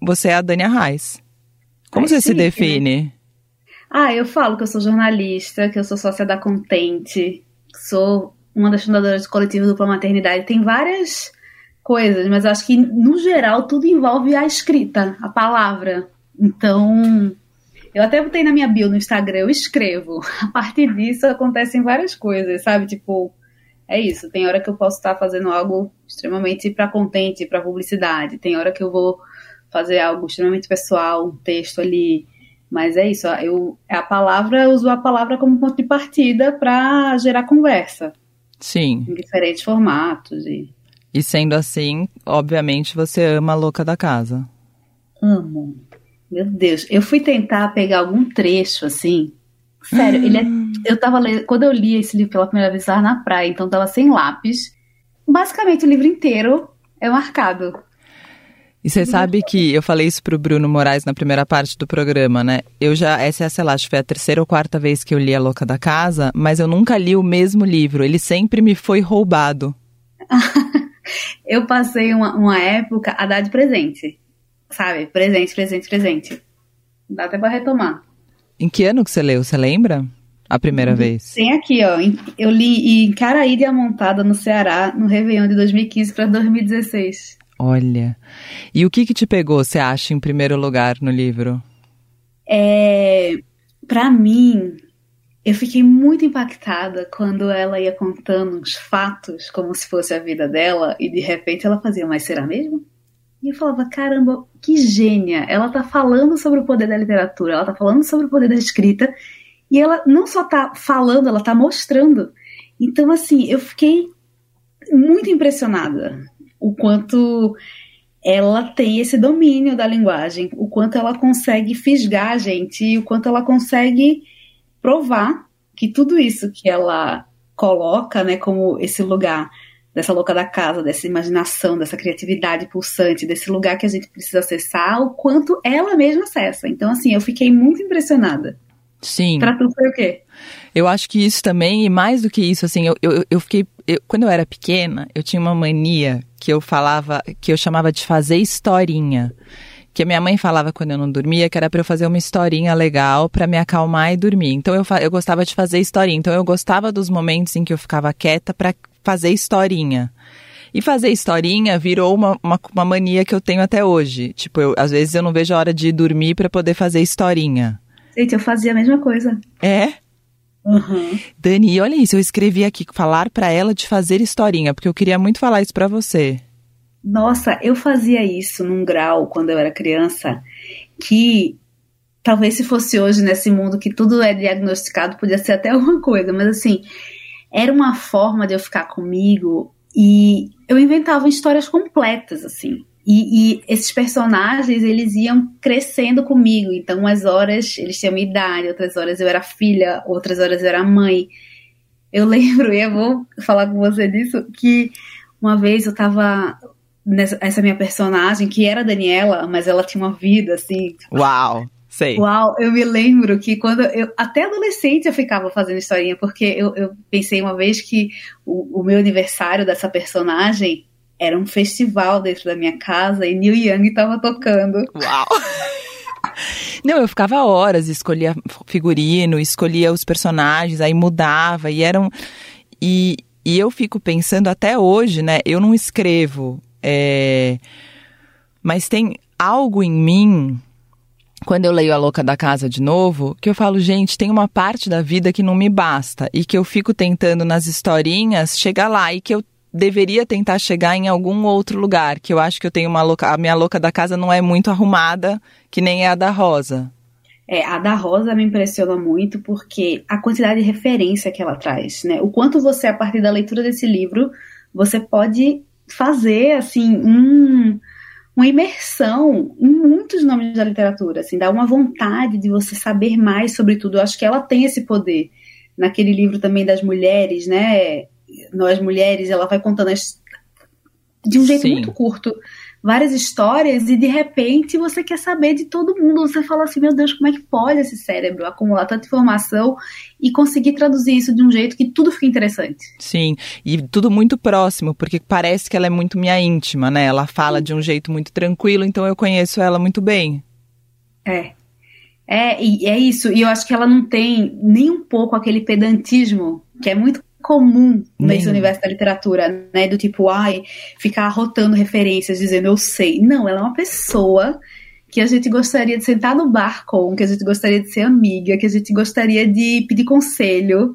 Você é a Dani Arraes. Como Ai, você se né? define? Ah, eu falo que eu sou jornalista, que eu sou sócia da Contente, sou uma das fundadoras do coletivo Dupla Maternidade. Tem várias coisas, mas acho que, no geral, tudo envolve a escrita, a palavra. Então, eu até botei na minha bio no Instagram, eu escrevo. A partir disso acontecem várias coisas, sabe? Tipo, é isso. Tem hora que eu posso estar fazendo algo extremamente para contente, para publicidade. Tem hora que eu vou fazer algo extremamente pessoal, um texto ali. Mas é isso, eu a palavra, eu uso a palavra como ponto de partida para gerar conversa Sim. em diferentes formatos e E sendo assim, obviamente você ama a louca da casa. amo. Meu Deus, eu fui tentar pegar algum trecho assim. Sério, ele é, eu tava lendo, quando eu li esse livro pela primeira vez, eu tava na praia, então tava sem lápis. Basicamente o livro inteiro é marcado. E você sabe que eu falei isso pro Bruno Moraes na primeira parte do programa, né? Eu já, essa é, sei lá, acho que foi a terceira ou quarta vez que eu li A Louca da Casa, mas eu nunca li o mesmo livro. Ele sempre me foi roubado. Eu passei uma, uma época a dar de presente. Sabe? Presente, presente, presente. Dá até pra retomar. Em que ano que você leu? Você lembra? A primeira vez. Tem aqui, ó. Eu li em Caraí de Amontada, no Ceará, no Réveillon de 2015 para 2016. Olha. E o que que te pegou, você acha, em primeiro lugar no livro? É, para mim, eu fiquei muito impactada quando ela ia contando uns fatos como se fosse a vida dela e de repente ela fazia, mas será mesmo? E eu falava, caramba, que gênia! Ela tá falando sobre o poder da literatura, ela tá falando sobre o poder da escrita e ela não só tá falando, ela tá mostrando. Então, assim, eu fiquei muito impressionada o quanto ela tem esse domínio da linguagem, o quanto ela consegue fisgar a gente e o quanto ela consegue provar que tudo isso que ela coloca, né, como esse lugar dessa louca da casa, dessa imaginação, dessa criatividade pulsante, desse lugar que a gente precisa acessar, o quanto ela mesma acessa. Então, assim, eu fiquei muito impressionada. Sim. Pra tu foi o quê? Eu acho que isso também, e mais do que isso, assim, eu, eu, eu fiquei. Eu- quando eu era pequena, eu tinha uma mania que eu falava, que eu chamava de fazer historinha. que a minha mãe falava quando eu não dormia que era para eu fazer uma historinha legal para me acalmar e dormir. Então eu, eu gostava de fazer historinha. Então eu gostava dos momentos em que eu ficava quieta para fazer historinha. E fazer historinha virou uma, uma, uma, mania que eu tenho até hoje. Tipo, eu, às vezes eu não vejo a hora de dormir para poder fazer historinha. Gente, eu fazia a mesma coisa. É? Uhum. Dani, olha isso, eu escrevi aqui falar para ela de fazer historinha, porque eu queria muito falar isso para você. Nossa, eu fazia isso num grau quando eu era criança que talvez se fosse hoje nesse mundo que tudo é diagnosticado podia ser até alguma coisa, mas assim, era uma forma de eu ficar comigo e eu inventava histórias completas assim. E, e, esses personagens, eles iam crescendo comigo. Então, umas horas eles tinham minha idade, outras horas eu era filha, outras horas eu era mãe. Eu lembro, e eu vou falar com você disso, que uma vez eu tava nessa essa minha personagem, que era a Daniela, mas ela tinha uma vida assim. Uau! Sei. Uau, eu me lembro que quando eu. Até adolescente eu ficava fazendo historinha, porque eu, eu pensei uma vez que o, o meu aniversário dessa personagem era um festival dentro da minha casa e Neil Young estava tocando. Uau! Não, eu ficava horas, escolhia figurino, escolhia os personagens, aí mudava e eram. E, e eu fico pensando até hoje, né? Eu não escrevo, é, mas tem algo em mim quando eu leio A Louca da Casa de novo, que eu falo, gente, tem uma parte da vida que não me basta e que eu fico tentando nas historinhas chegar lá e que eu deveria tentar chegar em algum outro lugar, que eu acho que eu tenho uma louca, a minha louca da casa não é muito arrumada, que nem é a da Rosa. É, a da Rosa me impressiona muito porque a quantidade de referência que ela traz, né? O quanto você, a partir da leitura desse livro, você pode fazer, assim, um, uma imersão em muitos nomes da literatura, assim, dá uma vontade de você saber mais sobre tudo. Eu acho que ela tem esse poder. Naquele livro também das mulheres, né? Nós mulheres, ela vai contando as, de um jeito Sim. muito curto várias histórias e de repente você quer saber de todo mundo. Você fala assim, meu Deus, como é que pode esse cérebro acumular tanta informação e conseguir traduzir isso de um jeito que tudo fica interessante? Sim, e tudo muito próximo, porque parece que ela é muito minha íntima, né? Ela fala Sim. de um jeito muito tranquilo, então eu conheço ela muito bem. É. É, e é isso. E eu acho que ela não tem nem um pouco aquele pedantismo que é muito comum nesse universo da literatura, né? Do tipo, ai, ficar rotando referências, dizendo eu sei. Não, ela é uma pessoa que a gente gostaria de sentar no bar com, que a gente gostaria de ser amiga, que a gente gostaria de pedir conselho.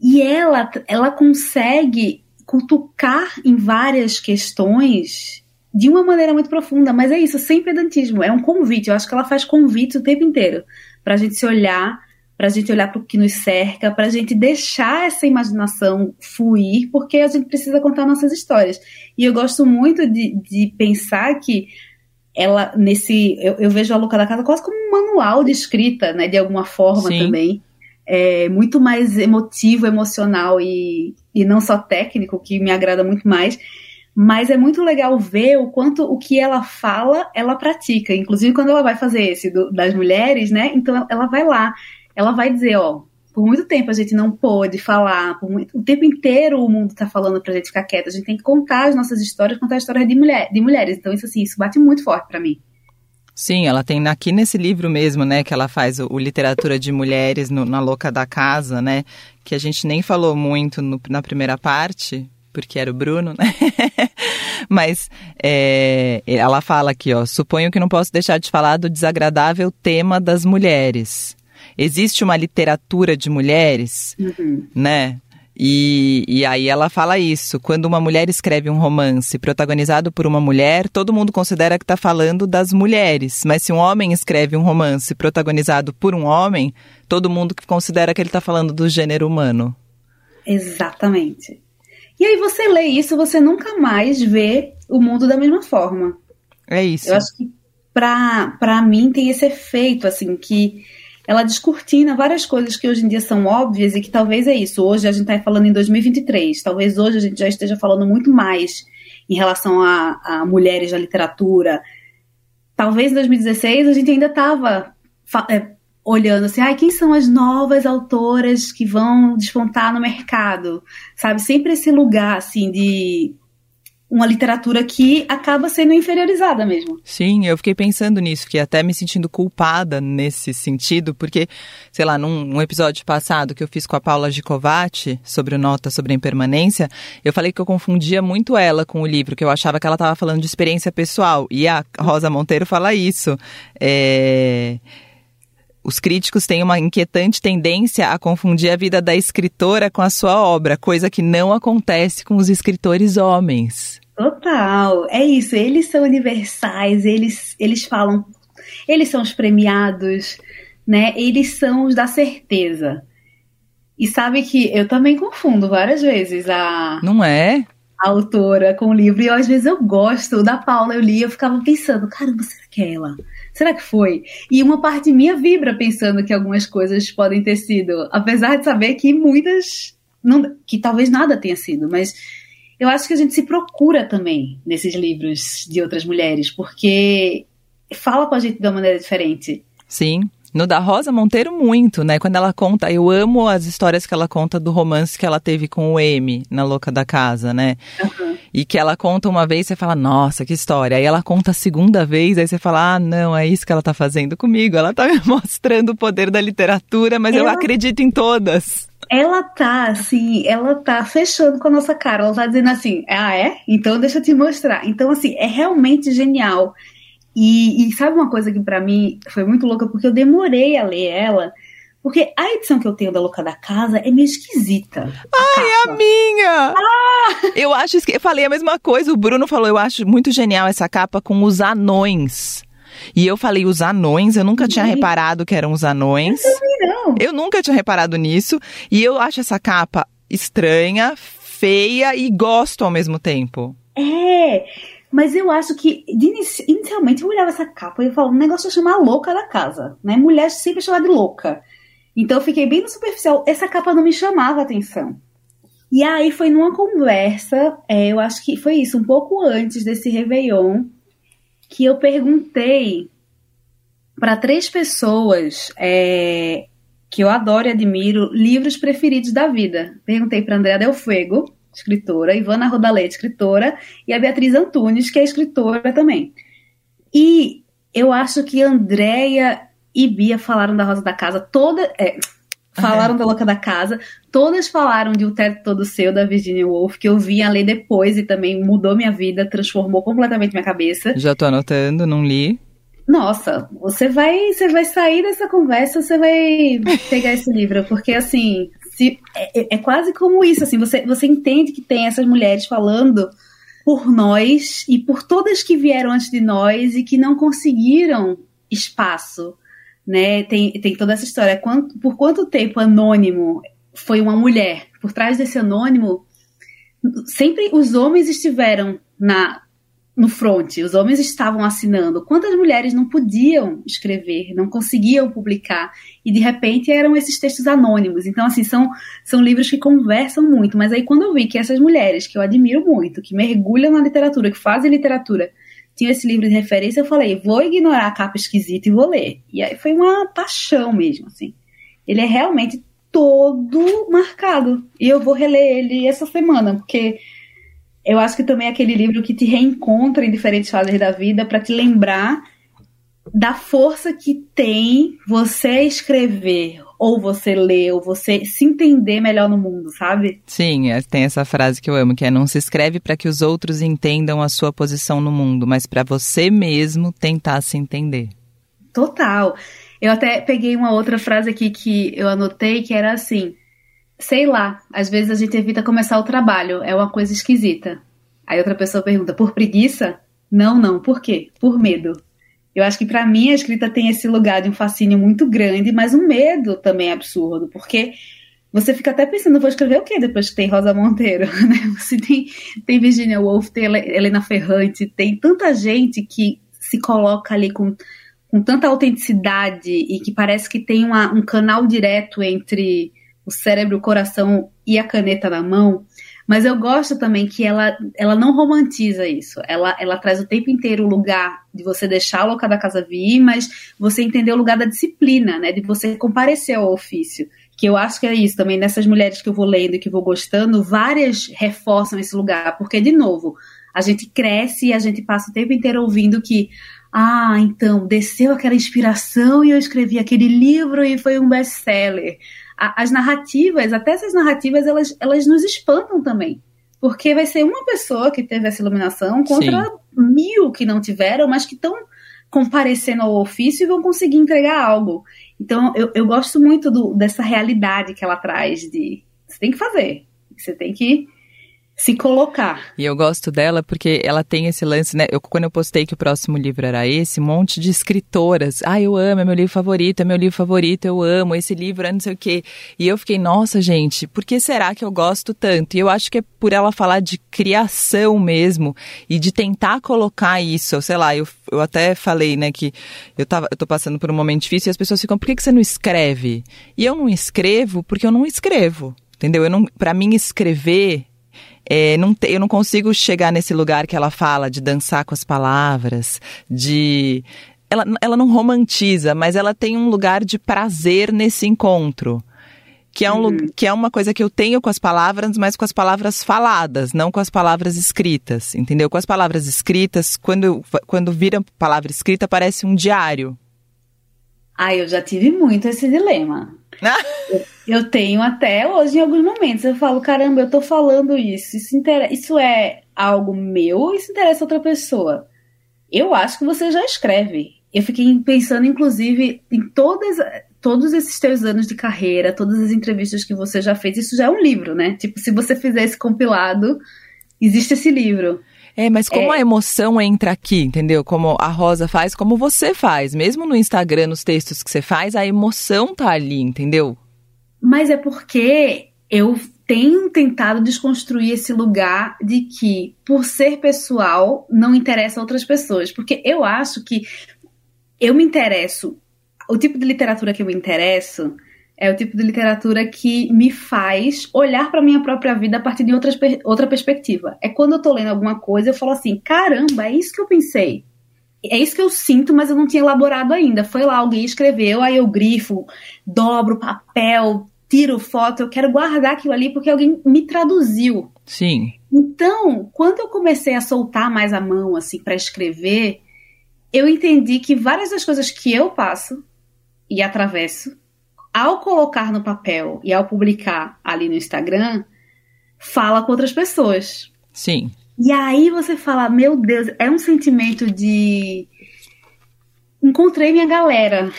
E ela, ela consegue cutucar em várias questões de uma maneira muito profunda, mas é isso, sem pedantismo, é um convite. Eu acho que ela faz convite o tempo inteiro para a gente se olhar para a gente olhar para o que nos cerca, para a gente deixar essa imaginação fluir, porque a gente precisa contar nossas histórias. E eu gosto muito de, de pensar que ela, nesse. Eu, eu, vejo a Luca da Casa quase como um manual de escrita, né, de alguma forma Sim. também. É, muito mais emotivo, emocional e, e não só técnico, que me agrada muito mais. Mas é muito legal ver o quanto o que ela fala, ela pratica. Inclusive, quando ela vai fazer esse do, das mulheres, né? Então ela vai lá ela vai dizer, ó, por muito tempo a gente não pôde falar, muito, o tempo inteiro o mundo está falando pra gente ficar quieta, a gente tem que contar as nossas histórias, contar a história de, mulher, de mulheres. Então, isso assim, isso bate muito forte para mim. Sim, ela tem aqui nesse livro mesmo, né, que ela faz o, o Literatura de Mulheres no, na Louca da Casa, né, que a gente nem falou muito no, na primeira parte, porque era o Bruno, né? Mas é, ela fala aqui, ó, suponho que não posso deixar de falar do desagradável tema das mulheres existe uma literatura de mulheres, uhum. né? E, e aí ela fala isso. Quando uma mulher escreve um romance protagonizado por uma mulher, todo mundo considera que está falando das mulheres. Mas se um homem escreve um romance protagonizado por um homem, todo mundo considera que ele está falando do gênero humano. Exatamente. E aí você lê isso, você nunca mais vê o mundo da mesma forma. É isso. Eu acho que para mim tem esse efeito, assim, que ela descortina várias coisas que hoje em dia são óbvias e que talvez é isso. Hoje a gente está falando em 2023, talvez hoje a gente já esteja falando muito mais em relação a, a mulheres da literatura. Talvez em 2016 a gente ainda estava é, olhando assim, ah, quem são as novas autoras que vão despontar no mercado? Sabe, sempre esse lugar assim de uma literatura que acaba sendo inferiorizada mesmo. Sim, eu fiquei pensando nisso, fiquei até me sentindo culpada nesse sentido, porque, sei lá, num episódio passado que eu fiz com a Paula Gicovati sobre o Nota sobre a Impermanência, eu falei que eu confundia muito ela com o livro, que eu achava que ela estava falando de experiência pessoal. E a Rosa Monteiro fala isso. É os críticos têm uma inquietante tendência a confundir a vida da escritora com a sua obra, coisa que não acontece com os escritores homens. Total, é isso. Eles são universais, eles, eles falam, eles são os premiados, né? Eles são os da certeza. E sabe que eu também confundo várias vezes a. Não é? A autora com o livro. E às vezes eu gosto. Da Paula eu li, eu ficava pensando, caramba, será que é ela? Será que foi? E uma parte minha vibra pensando que algumas coisas podem ter sido, apesar de saber que muitas, não, que talvez nada tenha sido, mas eu acho que a gente se procura também nesses livros de outras mulheres, porque fala com a gente de uma maneira diferente. Sim. No da Rosa Monteiro, muito, né? Quando ela conta, eu amo as histórias que ela conta do romance que ela teve com o M na Louca da Casa, né? Uhum. E que ela conta uma vez, você fala, nossa, que história. Aí ela conta a segunda vez, aí você fala, ah, não, é isso que ela tá fazendo comigo. Ela tá me mostrando o poder da literatura, mas ela... eu acredito em todas. Ela tá, assim, ela tá fechando com a nossa cara. Ela tá dizendo assim, ah, é? Então deixa eu te mostrar. Então, assim, é realmente genial. E, e sabe uma coisa que para mim foi muito louca, porque eu demorei a ler ela, porque a edição que eu tenho da Louca da Casa é meio esquisita. Ai, a, a minha! Ah! Eu acho que eu falei a mesma coisa. O Bruno falou, eu acho muito genial essa capa com os anões. E eu falei os anões, eu nunca tinha reparado que eram os anões. Eu também não. Eu nunca tinha reparado nisso. E eu acho essa capa estranha, feia e gosto ao mesmo tempo. É. Mas eu acho que, inici inicialmente, eu olhava essa capa e eu falava, um negócio é chamar louca da casa, né? Mulher sempre é chamada de louca. Então eu fiquei bem no superficial. Essa capa não me chamava atenção. E aí foi numa conversa, é, eu acho que foi isso, um pouco antes desse Réveillon, que eu perguntei para três pessoas é, que eu adoro e admiro livros preferidos da vida. Perguntei para Andréa Del Fuego, escritora, Ivana Rodalete, escritora, e a Beatriz Antunes, que é escritora também. E eu acho que Andréia e Bia falaram da Rosa da Casa, toda. É, falaram da Louca da Casa, todas falaram de O Teto Todo Seu, da Virginia Woolf, que eu vi a ler depois e também mudou minha vida, transformou completamente minha cabeça. Já tô anotando, não li. Nossa, você vai, você vai sair dessa conversa, você vai pegar esse livro, porque assim, se, é, é, quase como isso, assim, você, você entende que tem essas mulheres falando por nós e por todas que vieram antes de nós e que não conseguiram espaço, né? Tem, tem toda essa história. Quanto, por quanto tempo anônimo foi uma mulher? Por trás desse anônimo, sempre os homens estiveram na no front, os homens estavam assinando. Quantas mulheres não podiam escrever, não conseguiam publicar e de repente eram esses textos anônimos. Então assim, são são livros que conversam muito, mas aí quando eu vi que essas mulheres que eu admiro muito, que mergulham na literatura, que fazem literatura, tinham esse livro de referência, eu falei, vou ignorar a capa esquisita e vou ler. E aí foi uma paixão mesmo, assim. Ele é realmente todo marcado. E eu vou reler ele essa semana, porque eu acho que também é aquele livro que te reencontra em diferentes fases da vida para te lembrar da força que tem você escrever ou você ler, ou você se entender melhor no mundo, sabe? Sim, é, tem essa frase que eu amo, que é não se escreve para que os outros entendam a sua posição no mundo, mas para você mesmo tentar se entender. Total. Eu até peguei uma outra frase aqui que eu anotei que era assim: sei lá, às vezes a gente evita começar o trabalho, é uma coisa esquisita. Aí outra pessoa pergunta, por preguiça? Não, não, por quê? Por medo. Eu acho que para mim a escrita tem esse lugar de um fascínio muito grande, mas um medo também é absurdo, porque você fica até pensando, vou escrever o quê depois que tem Rosa Monteiro, né? Você tem, tem Virginia Woolf, tem Helena Ferrante, tem tanta gente que se coloca ali com, com tanta autenticidade e que parece que tem uma, um canal direto entre o cérebro, o coração e a caneta na mão. Mas eu gosto também que ela, ela não romantiza isso. Ela, ela traz o tempo inteiro o lugar de você deixar a louca da casa vir, mas você entender o lugar da disciplina, né? De você comparecer ao ofício. Que eu acho que é isso também, nessas mulheres que eu vou lendo e que vou gostando, várias reforçam esse lugar. Porque, de novo, A gente cresce e a gente passa o tempo inteiro ouvindo que, ah, então, desceu aquela inspiração e eu escrevi aquele livro e foi um best-seller. As narrativas, até essas narrativas, elas, elas nos espantam também. Porque vai ser uma pessoa que teve essa iluminação contra Sim. mil que não tiveram, mas que estão comparecendo ao ofício e vão conseguir entregar algo. Então, eu, eu gosto muito do, dessa realidade que ela traz de você tem que fazer, você tem que se colocar. E eu gosto dela porque ela tem esse lance, né? Eu, quando eu postei que o próximo livro era esse, um monte de escritoras. Ah, eu amo, é meu livro favorito, é meu livro favorito, eu amo, esse livro é não sei o quê. E eu fiquei, nossa, gente, por que será que eu gosto tanto? E eu acho que é por ela falar de criação mesmo e de tentar colocar isso, sei lá, eu, eu até falei, né, que eu, tava, eu tô passando por um momento difícil e as pessoas ficam, por que, que você não escreve? E eu não escrevo porque eu não escrevo. Entendeu? Eu não, para mim escrever é, não te, eu não consigo chegar nesse lugar que ela fala de dançar com as palavras, de. Ela, ela não romantiza, mas ela tem um lugar de prazer nesse encontro. Que é, um, uhum. que é uma coisa que eu tenho com as palavras, mas com as palavras faladas, não com as palavras escritas, entendeu? Com as palavras escritas, quando, quando vira palavra escrita, parece um diário. Ah, eu já tive muito esse dilema. Eu tenho até hoje em alguns momentos. Eu falo, caramba, eu tô falando isso. Isso, inter... isso é algo meu ou isso interessa outra pessoa? Eu acho que você já escreve. Eu fiquei pensando, inclusive, em todas, todos esses teus anos de carreira, todas as entrevistas que você já fez. Isso já é um livro, né? Tipo, se você fizer esse compilado, existe esse livro. É, mas como é... a emoção entra aqui, entendeu? Como a Rosa faz, como você faz. Mesmo no Instagram, nos textos que você faz, a emoção tá ali, entendeu? Mas é porque eu tenho tentado desconstruir esse lugar de que, por ser pessoal, não interessa a outras pessoas. Porque eu acho que eu me interesso, o tipo de literatura que eu me interesso é o tipo de literatura que me faz olhar para minha própria vida a partir de outras, outra perspectiva. É quando eu tô lendo alguma coisa, eu falo assim: caramba, é isso que eu pensei. É isso que eu sinto, mas eu não tinha elaborado ainda. Foi lá, alguém escreveu, aí eu grifo, dobro papel, tiro foto, eu quero guardar aquilo ali porque alguém me traduziu. Sim. Então, quando eu comecei a soltar mais a mão, assim, para escrever, eu entendi que várias das coisas que eu passo e atravesso ao colocar no papel e ao publicar ali no Instagram, fala com outras pessoas. Sim. E aí você fala, meu Deus, é um sentimento de encontrei minha galera.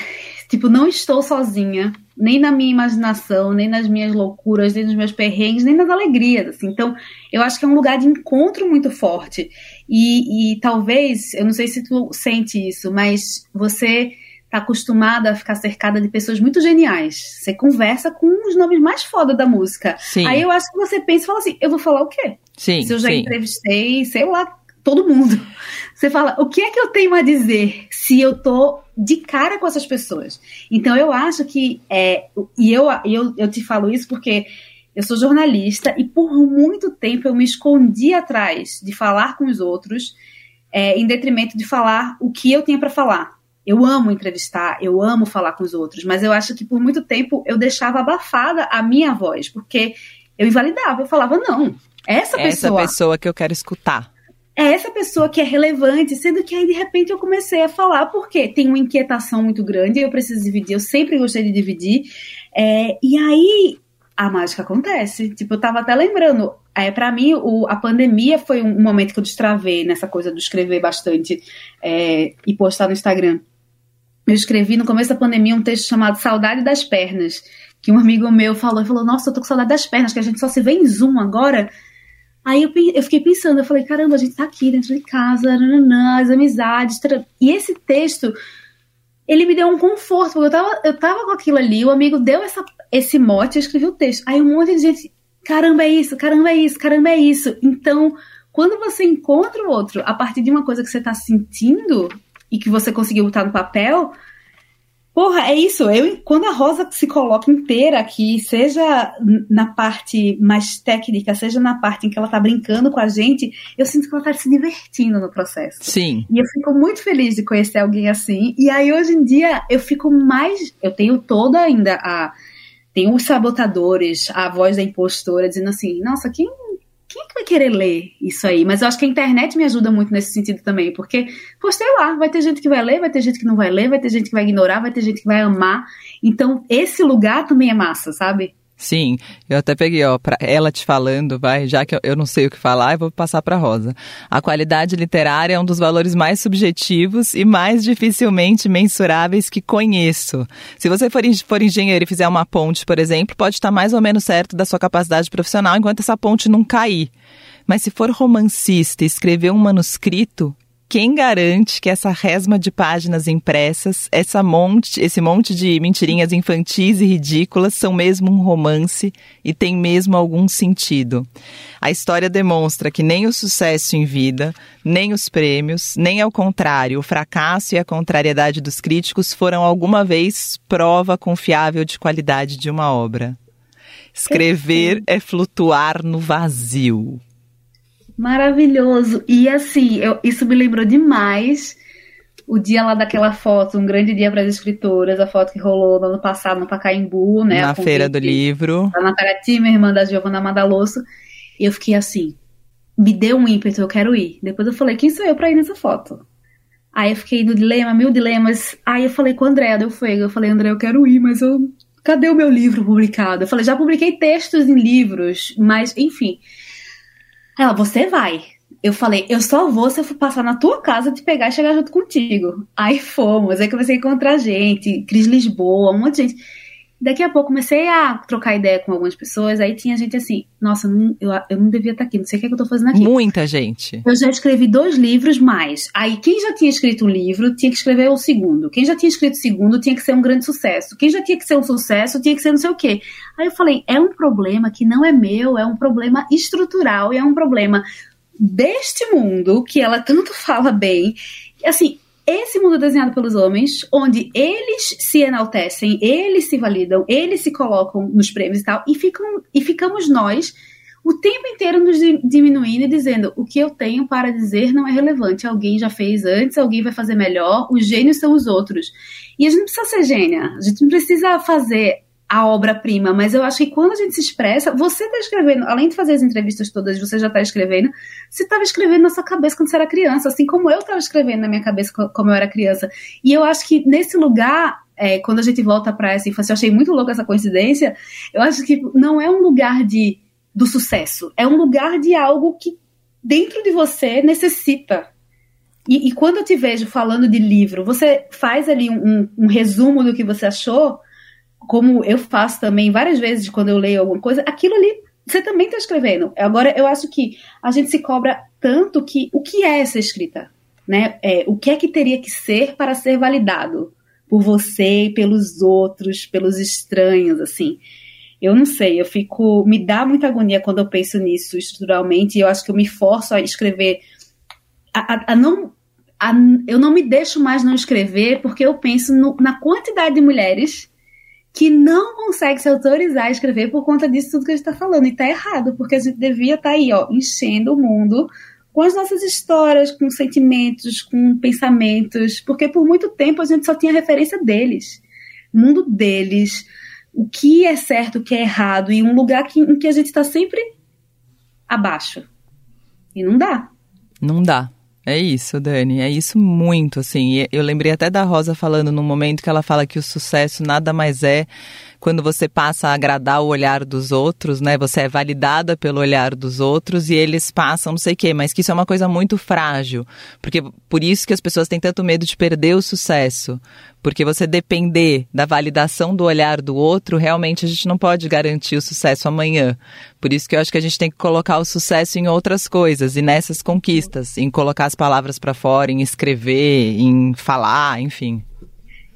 Tipo, não estou sozinha, nem na minha imaginação, nem nas minhas loucuras, nem nos meus perrengues, nem nas alegrias. Assim. Então, eu acho que é um lugar de encontro muito forte. E, e talvez, eu não sei se tu sente isso, mas você tá acostumada a ficar cercada de pessoas muito geniais. Você conversa com os nomes mais foda da música. Sim. Aí eu acho que você pensa e fala assim: eu vou falar o quê? Sim. Se eu já sim. entrevistei, sei lá, todo mundo. Você fala, o que é que eu tenho a dizer se eu tô de cara com essas pessoas? Então eu acho que é, e eu, eu, eu te falo isso porque eu sou jornalista e por muito tempo eu me escondi atrás de falar com os outros, é, em detrimento de falar o que eu tinha para falar. Eu amo entrevistar, eu amo falar com os outros, mas eu acho que por muito tempo eu deixava abafada a minha voz, porque eu invalidava, eu falava, não, essa pessoa. Essa pessoa que eu quero escutar. É essa pessoa que é relevante, sendo que aí de repente eu comecei a falar, porque tem uma inquietação muito grande, eu preciso dividir, eu sempre gostei de dividir. É, e aí a mágica acontece. Tipo, eu tava até lembrando, é, para mim, o, a pandemia foi um, momento que eu destravei nessa coisa do escrever bastante é, e postar no Instagram eu escrevi no começo da pandemia um texto chamado Saudade das Pernas, que um amigo meu falou, falou, nossa, eu tô com saudade das pernas, que a gente só se vê em Zoom agora. Aí eu, eu fiquei pensando, eu falei, caramba, a gente tá aqui dentro de casa, nananã, as amizades, e esse texto, ele me deu um conforto, porque eu tava, eu tava com aquilo ali, o amigo deu essa, esse mote, eu escrevi o texto. Aí um monte de gente, caramba, é isso, caramba, é isso, caramba, é isso. Então, quando você encontra o outro a partir de uma coisa que você tá sentindo, e que você conseguiu botar no papel. Porra, é isso. Eu, quando a Rosa se coloca inteira aqui, seja na parte mais técnica, seja na parte em que ela tá brincando com a gente, eu sinto que ela tá se divertindo no processo. Sim. E eu fico muito feliz de conhecer alguém assim. E aí, hoje em dia, eu fico mais. Eu tenho toda ainda a. Tem os sabotadores, a voz da impostora, dizendo assim: nossa, quem quem é que vai querer ler isso aí, mas eu acho que a internet me ajuda muito nesse sentido também, porque postei lá, vai ter gente que vai ler, vai ter gente que não vai ler, vai ter gente que vai ignorar, vai ter gente que vai amar. Então, esse lugar também é massa, sabe? Sim, eu até peguei, ó, pra ela te falando, vai, já que eu não sei o que falar, eu vou passar para Rosa. A qualidade literária é um dos valores mais subjetivos e mais dificilmente mensuráveis que conheço. Se você for, for engenheiro e fizer uma ponte, por exemplo, pode estar mais ou menos certo da sua capacidade profissional enquanto essa ponte não cair. Mas se for romancista e escrever um manuscrito, quem garante que essa resma de páginas impressas, essa monte, esse monte de mentirinhas infantis e ridículas são mesmo um romance e tem mesmo algum sentido? A história demonstra que nem o sucesso em vida, nem os prêmios, nem ao contrário, o fracasso e a contrariedade dos críticos foram alguma vez prova confiável de qualidade de uma obra. Escrever é flutuar no vazio. Maravilhoso. E assim, eu, isso me lembrou demais o dia lá daquela foto, um grande dia para as escritoras, a foto que rolou no ano passado no Pacaembu, né? Na Feira do Livro. Da Natália minha irmã da Giovanna Madalosso. E eu fiquei assim, me deu um ímpeto, eu quero ir. Depois eu falei, quem sou eu para ir nessa foto? Aí eu fiquei no dilema, mil dilemas. Aí eu falei com o André, deu fogo. Eu falei, André, eu quero ir, mas eu. Cadê o meu livro publicado? Eu falei, já publiquei textos em livros, mas, enfim. Ela, você vai. Eu falei, eu só vou se eu for passar na tua casa te pegar e chegar junto contigo. Aí fomos, aí comecei a encontrar gente, Cris Lisboa, um monte de gente. Daqui a pouco comecei a trocar ideia com algumas pessoas, aí tinha gente assim, nossa, não, eu, eu não devia estar aqui, não sei o que, é que eu tô fazendo aqui. Muita gente. Eu já escrevi dois livros mais. Aí quem já tinha escrito um livro tinha que escrever o segundo. Quem já tinha escrito o segundo tinha que ser um grande sucesso. Quem já tinha que ser um sucesso tinha que ser não sei o quê. Aí eu falei, é um problema que não é meu, é um problema estrutural e é um problema deste mundo que ela tanto fala bem. Assim, esse mundo desenhado pelos homens, onde eles se enaltecem, eles se validam, eles se colocam nos prêmios e tal, e, ficam, e ficamos nós o tempo inteiro nos diminuindo e dizendo o que eu tenho para dizer não é relevante. Alguém já fez antes, alguém vai fazer melhor, os gênios são os outros. E a gente não precisa ser gênia, a gente não precisa fazer a obra-prima, mas eu acho que quando a gente se expressa, você está escrevendo, além de fazer as entrevistas todas, você já está escrevendo, você estava escrevendo na sua cabeça quando você era criança, assim como eu estava escrevendo na minha cabeça como eu era criança. E eu acho que nesse lugar, é, quando a gente volta para essa infância, eu achei muito louca essa coincidência, eu acho que não é um lugar de do sucesso, é um lugar de algo que dentro de você necessita. E, e quando eu te vejo falando de livro, você faz ali um, um, um resumo do que você achou, como eu faço também várias vezes quando eu leio alguma coisa, aquilo ali você também está escrevendo. Agora, eu acho que a gente se cobra tanto que o que é essa escrita? Né? É, o que é que teria que ser para ser validado por você e pelos outros, pelos estranhos, assim? Eu não sei, eu fico. Me dá muita agonia quando eu penso nisso estruturalmente, e eu acho que eu me forço a escrever. A, a, a não. Eu não me deixo mais não escrever porque eu penso no, na quantidade de mulheres que não consegue se autorizar a escrever por conta disso tudo que a gente está falando. E está errado, porque a gente devia estar tá aí, ó, enchendo o mundo com as nossas histórias, com sentimentos, com pensamentos, porque por muito tempo a gente só tinha referência deles, mundo deles, o que é certo, o que é errado, e um lugar que, em que a gente está sempre abaixo. E não dá. Não dá. É isso, Dani, é isso muito, assim. Eu lembrei até da Rosa falando num momento que ela fala que o sucesso nada mais é quando você passa a agradar o olhar dos outros, né? Você é validada pelo olhar dos outros e eles passam não sei o quê, mas que isso é uma coisa muito frágil. Porque por isso que as pessoas têm tanto medo de perder o sucesso. Porque você depender da validação do olhar do outro, realmente a gente não pode garantir o sucesso amanhã. Por isso que eu acho que a gente tem que colocar o sucesso em outras coisas e nessas conquistas, em colocar as palavras para fora, em escrever, em falar, enfim.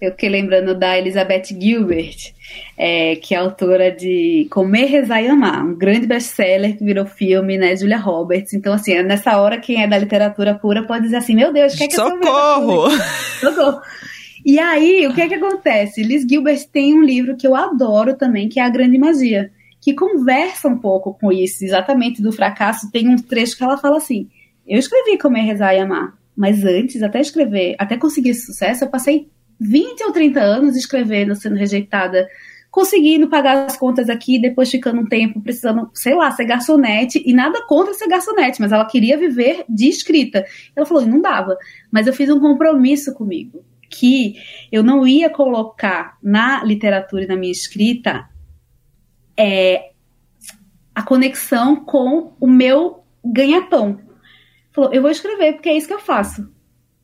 Eu fiquei lembrando da Elizabeth Gilbert, é, que é autora de Comer, Rezar e Amar, um grande best-seller que virou filme, né? Julia Roberts. Então, assim, nessa hora, quem é da literatura pura pode dizer assim: meu Deus, o que é que Socorro! eu Socorro! E aí, o que é que acontece? Liz Gilbert tem um livro que eu adoro também, que é A Grande Magia, que conversa um pouco com isso, exatamente do fracasso. Tem um trecho que ela fala assim: Eu escrevi Comer, Rezar e Amar, mas antes, até escrever, até conseguir sucesso, eu passei 20 ou 30 anos escrevendo, sendo rejeitada conseguindo pagar as contas aqui, depois ficando um tempo precisando, sei lá, ser garçonete, e nada contra ser garçonete, mas ela queria viver de escrita. Ela falou, não dava. Mas eu fiz um compromisso comigo, que eu não ia colocar na literatura e na minha escrita é, a conexão com o meu ganha-pão. Falou, eu vou escrever, porque é isso que eu faço.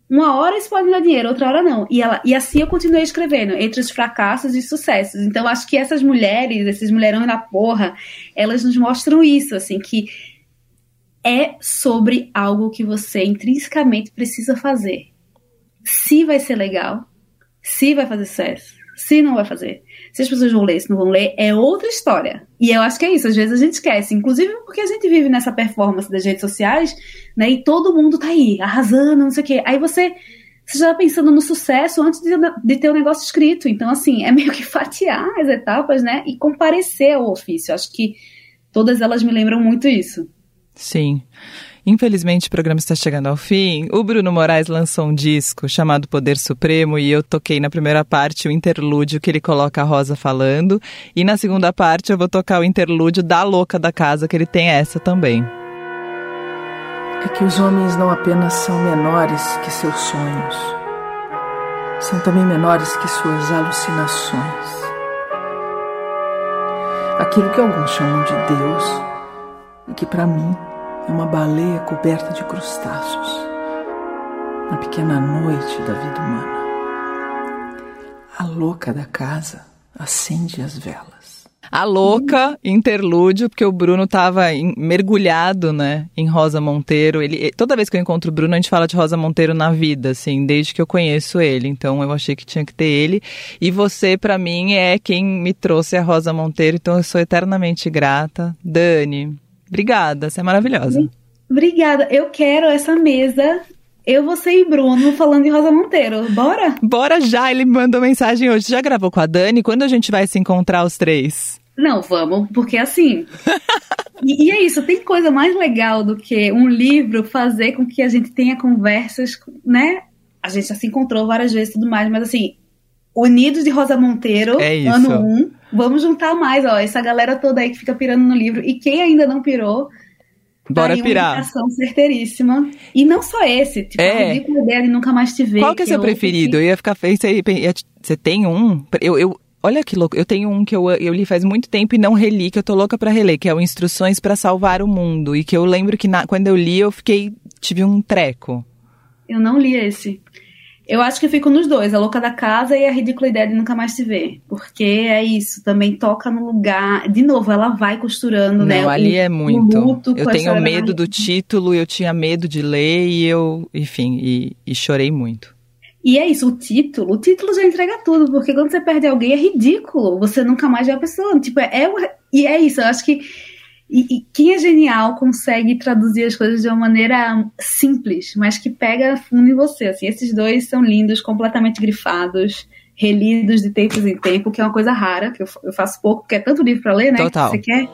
Uma hora isso pode dar dinheiro, outra hora não. E, ela, e assim eu continuei escrevendo, entre os fracassos e sucessos. Então acho que essas mulheres, esses mulherões da porra, elas nos mostram isso, assim, que é sobre algo que você intrinsecamente precisa fazer. Se vai ser legal, se vai fazer sucesso, se não vai fazer. Se as pessoas vão ler, se não vão ler, é outra história. E eu acho que é isso, às vezes a gente esquece, inclusive porque a gente vive nessa performance das redes sociais, né? E todo mundo tá aí, arrasando, não sei o quê. Aí você, você já tá pensando no sucesso antes de, de ter o negócio escrito. Então, assim, é meio que fatiar as etapas, né? E comparecer ao ofício. Acho que todas elas me lembram muito isso. Sim. Infelizmente, o programa está chegando ao fim. O Bruno Moraes lançou um disco chamado Poder Supremo e eu toquei na primeira parte o interlúdio que ele coloca a Rosa falando. E na segunda parte eu vou tocar o interlúdio da louca da casa, que ele tem essa também. É que os homens não apenas são menores que seus sonhos, são também menores que suas alucinações. Aquilo que alguns chamam de Deus e que para mim é uma baleia coberta de crustáceos na pequena noite da vida humana. A louca da casa acende as velas. A louca interlúdio, porque o Bruno estava mergulhado, né, em Rosa Monteiro. Ele, toda vez que eu encontro o Bruno, a gente fala de Rosa Monteiro na vida, assim, desde que eu conheço ele. Então eu achei que tinha que ter ele. E você, para mim, é quem me trouxe a Rosa Monteiro, então eu sou eternamente grata. Dani, Obrigada, você é maravilhosa. Obrigada. Eu quero essa mesa. Eu, você e Bruno falando de Rosa Monteiro. Bora? Bora já. Ele mandou mensagem hoje. Já gravou com a Dani? Quando a gente vai se encontrar os três? Não, vamos, porque assim. e, e, é isso, tem coisa mais legal do que um livro fazer com que a gente tenha conversas, né? A gente já se encontrou várias vezes e tudo mais, mas assim, Unidos de Rosa Monteiro, é ano 1. Um, vamos juntar mais, ó, essa galera toda aí que fica pirando no livro. E quem ainda não pirou, Bora aí pirar. Uma indicação certeiríssima. E não só esse, tipo, é. a ridícula ideia de nunca mais te ver. Qual que é seu preferido? Que... Eu ia ficar feio, você, você tem um? Eu, eu, olha que louco, eu tenho um que eu, eu li faz muito tempo e não reli, que eu tô louca pra reler, que é o Instruções para Salvar o Mundo. E que eu lembro que na, quando eu li, eu fiquei, tive um treco. Eu não li esse. Eu acho que eu fico nos dois, a louca da casa e a ridícula ideia de nunca mais se ver. Porque é isso, também toca no lugar. De novo, ela vai costurando, Não, né? ali é muito. eu tenho medo do título, eu tinha medo de ler e eu, enfim, e, e chorei muito. E é isso, o título, o título já entrega tudo, porque quando você perde alguém é ridículo, você nunca mais vê a pessoa. Tipo, é, é e é isso, eu acho que e, e, quem é genial consegue traduzir as coisas de uma maneira simples, mas que pega fundo em você. Assim, esses dois são lindos, completamente grifados, relidos de tempos em tempo, que é uma coisa rara, que eu, eu faço pouco, porque é tanto livro para ler, né? Total. Que você quer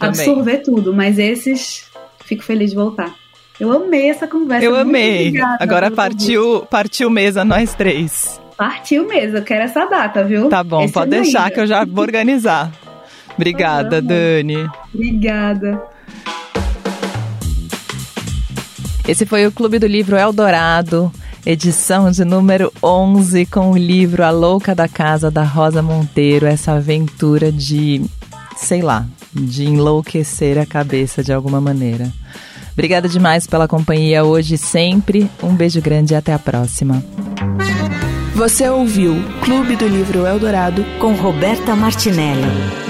absorver tudo, mas esses fico feliz de voltar. Eu amei essa conversa. Eu amei. Obrigada, Agora partiu, partiu mesa nós três. Partiu mesa, eu quero essa data, viu? Tá bom, Esse pode é deixar que eu já vou organizar. Obrigada, Dani. Obrigada. Esse foi o Clube do Livro Eldorado, edição de número 11, com o livro A Louca da Casa, da Rosa Monteiro. Essa aventura de, sei lá, de enlouquecer a cabeça de alguma maneira. Obrigada demais pela companhia hoje sempre. Um beijo grande e até a próxima. Você ouviu Clube do Livro Eldorado com Roberta Martinelli.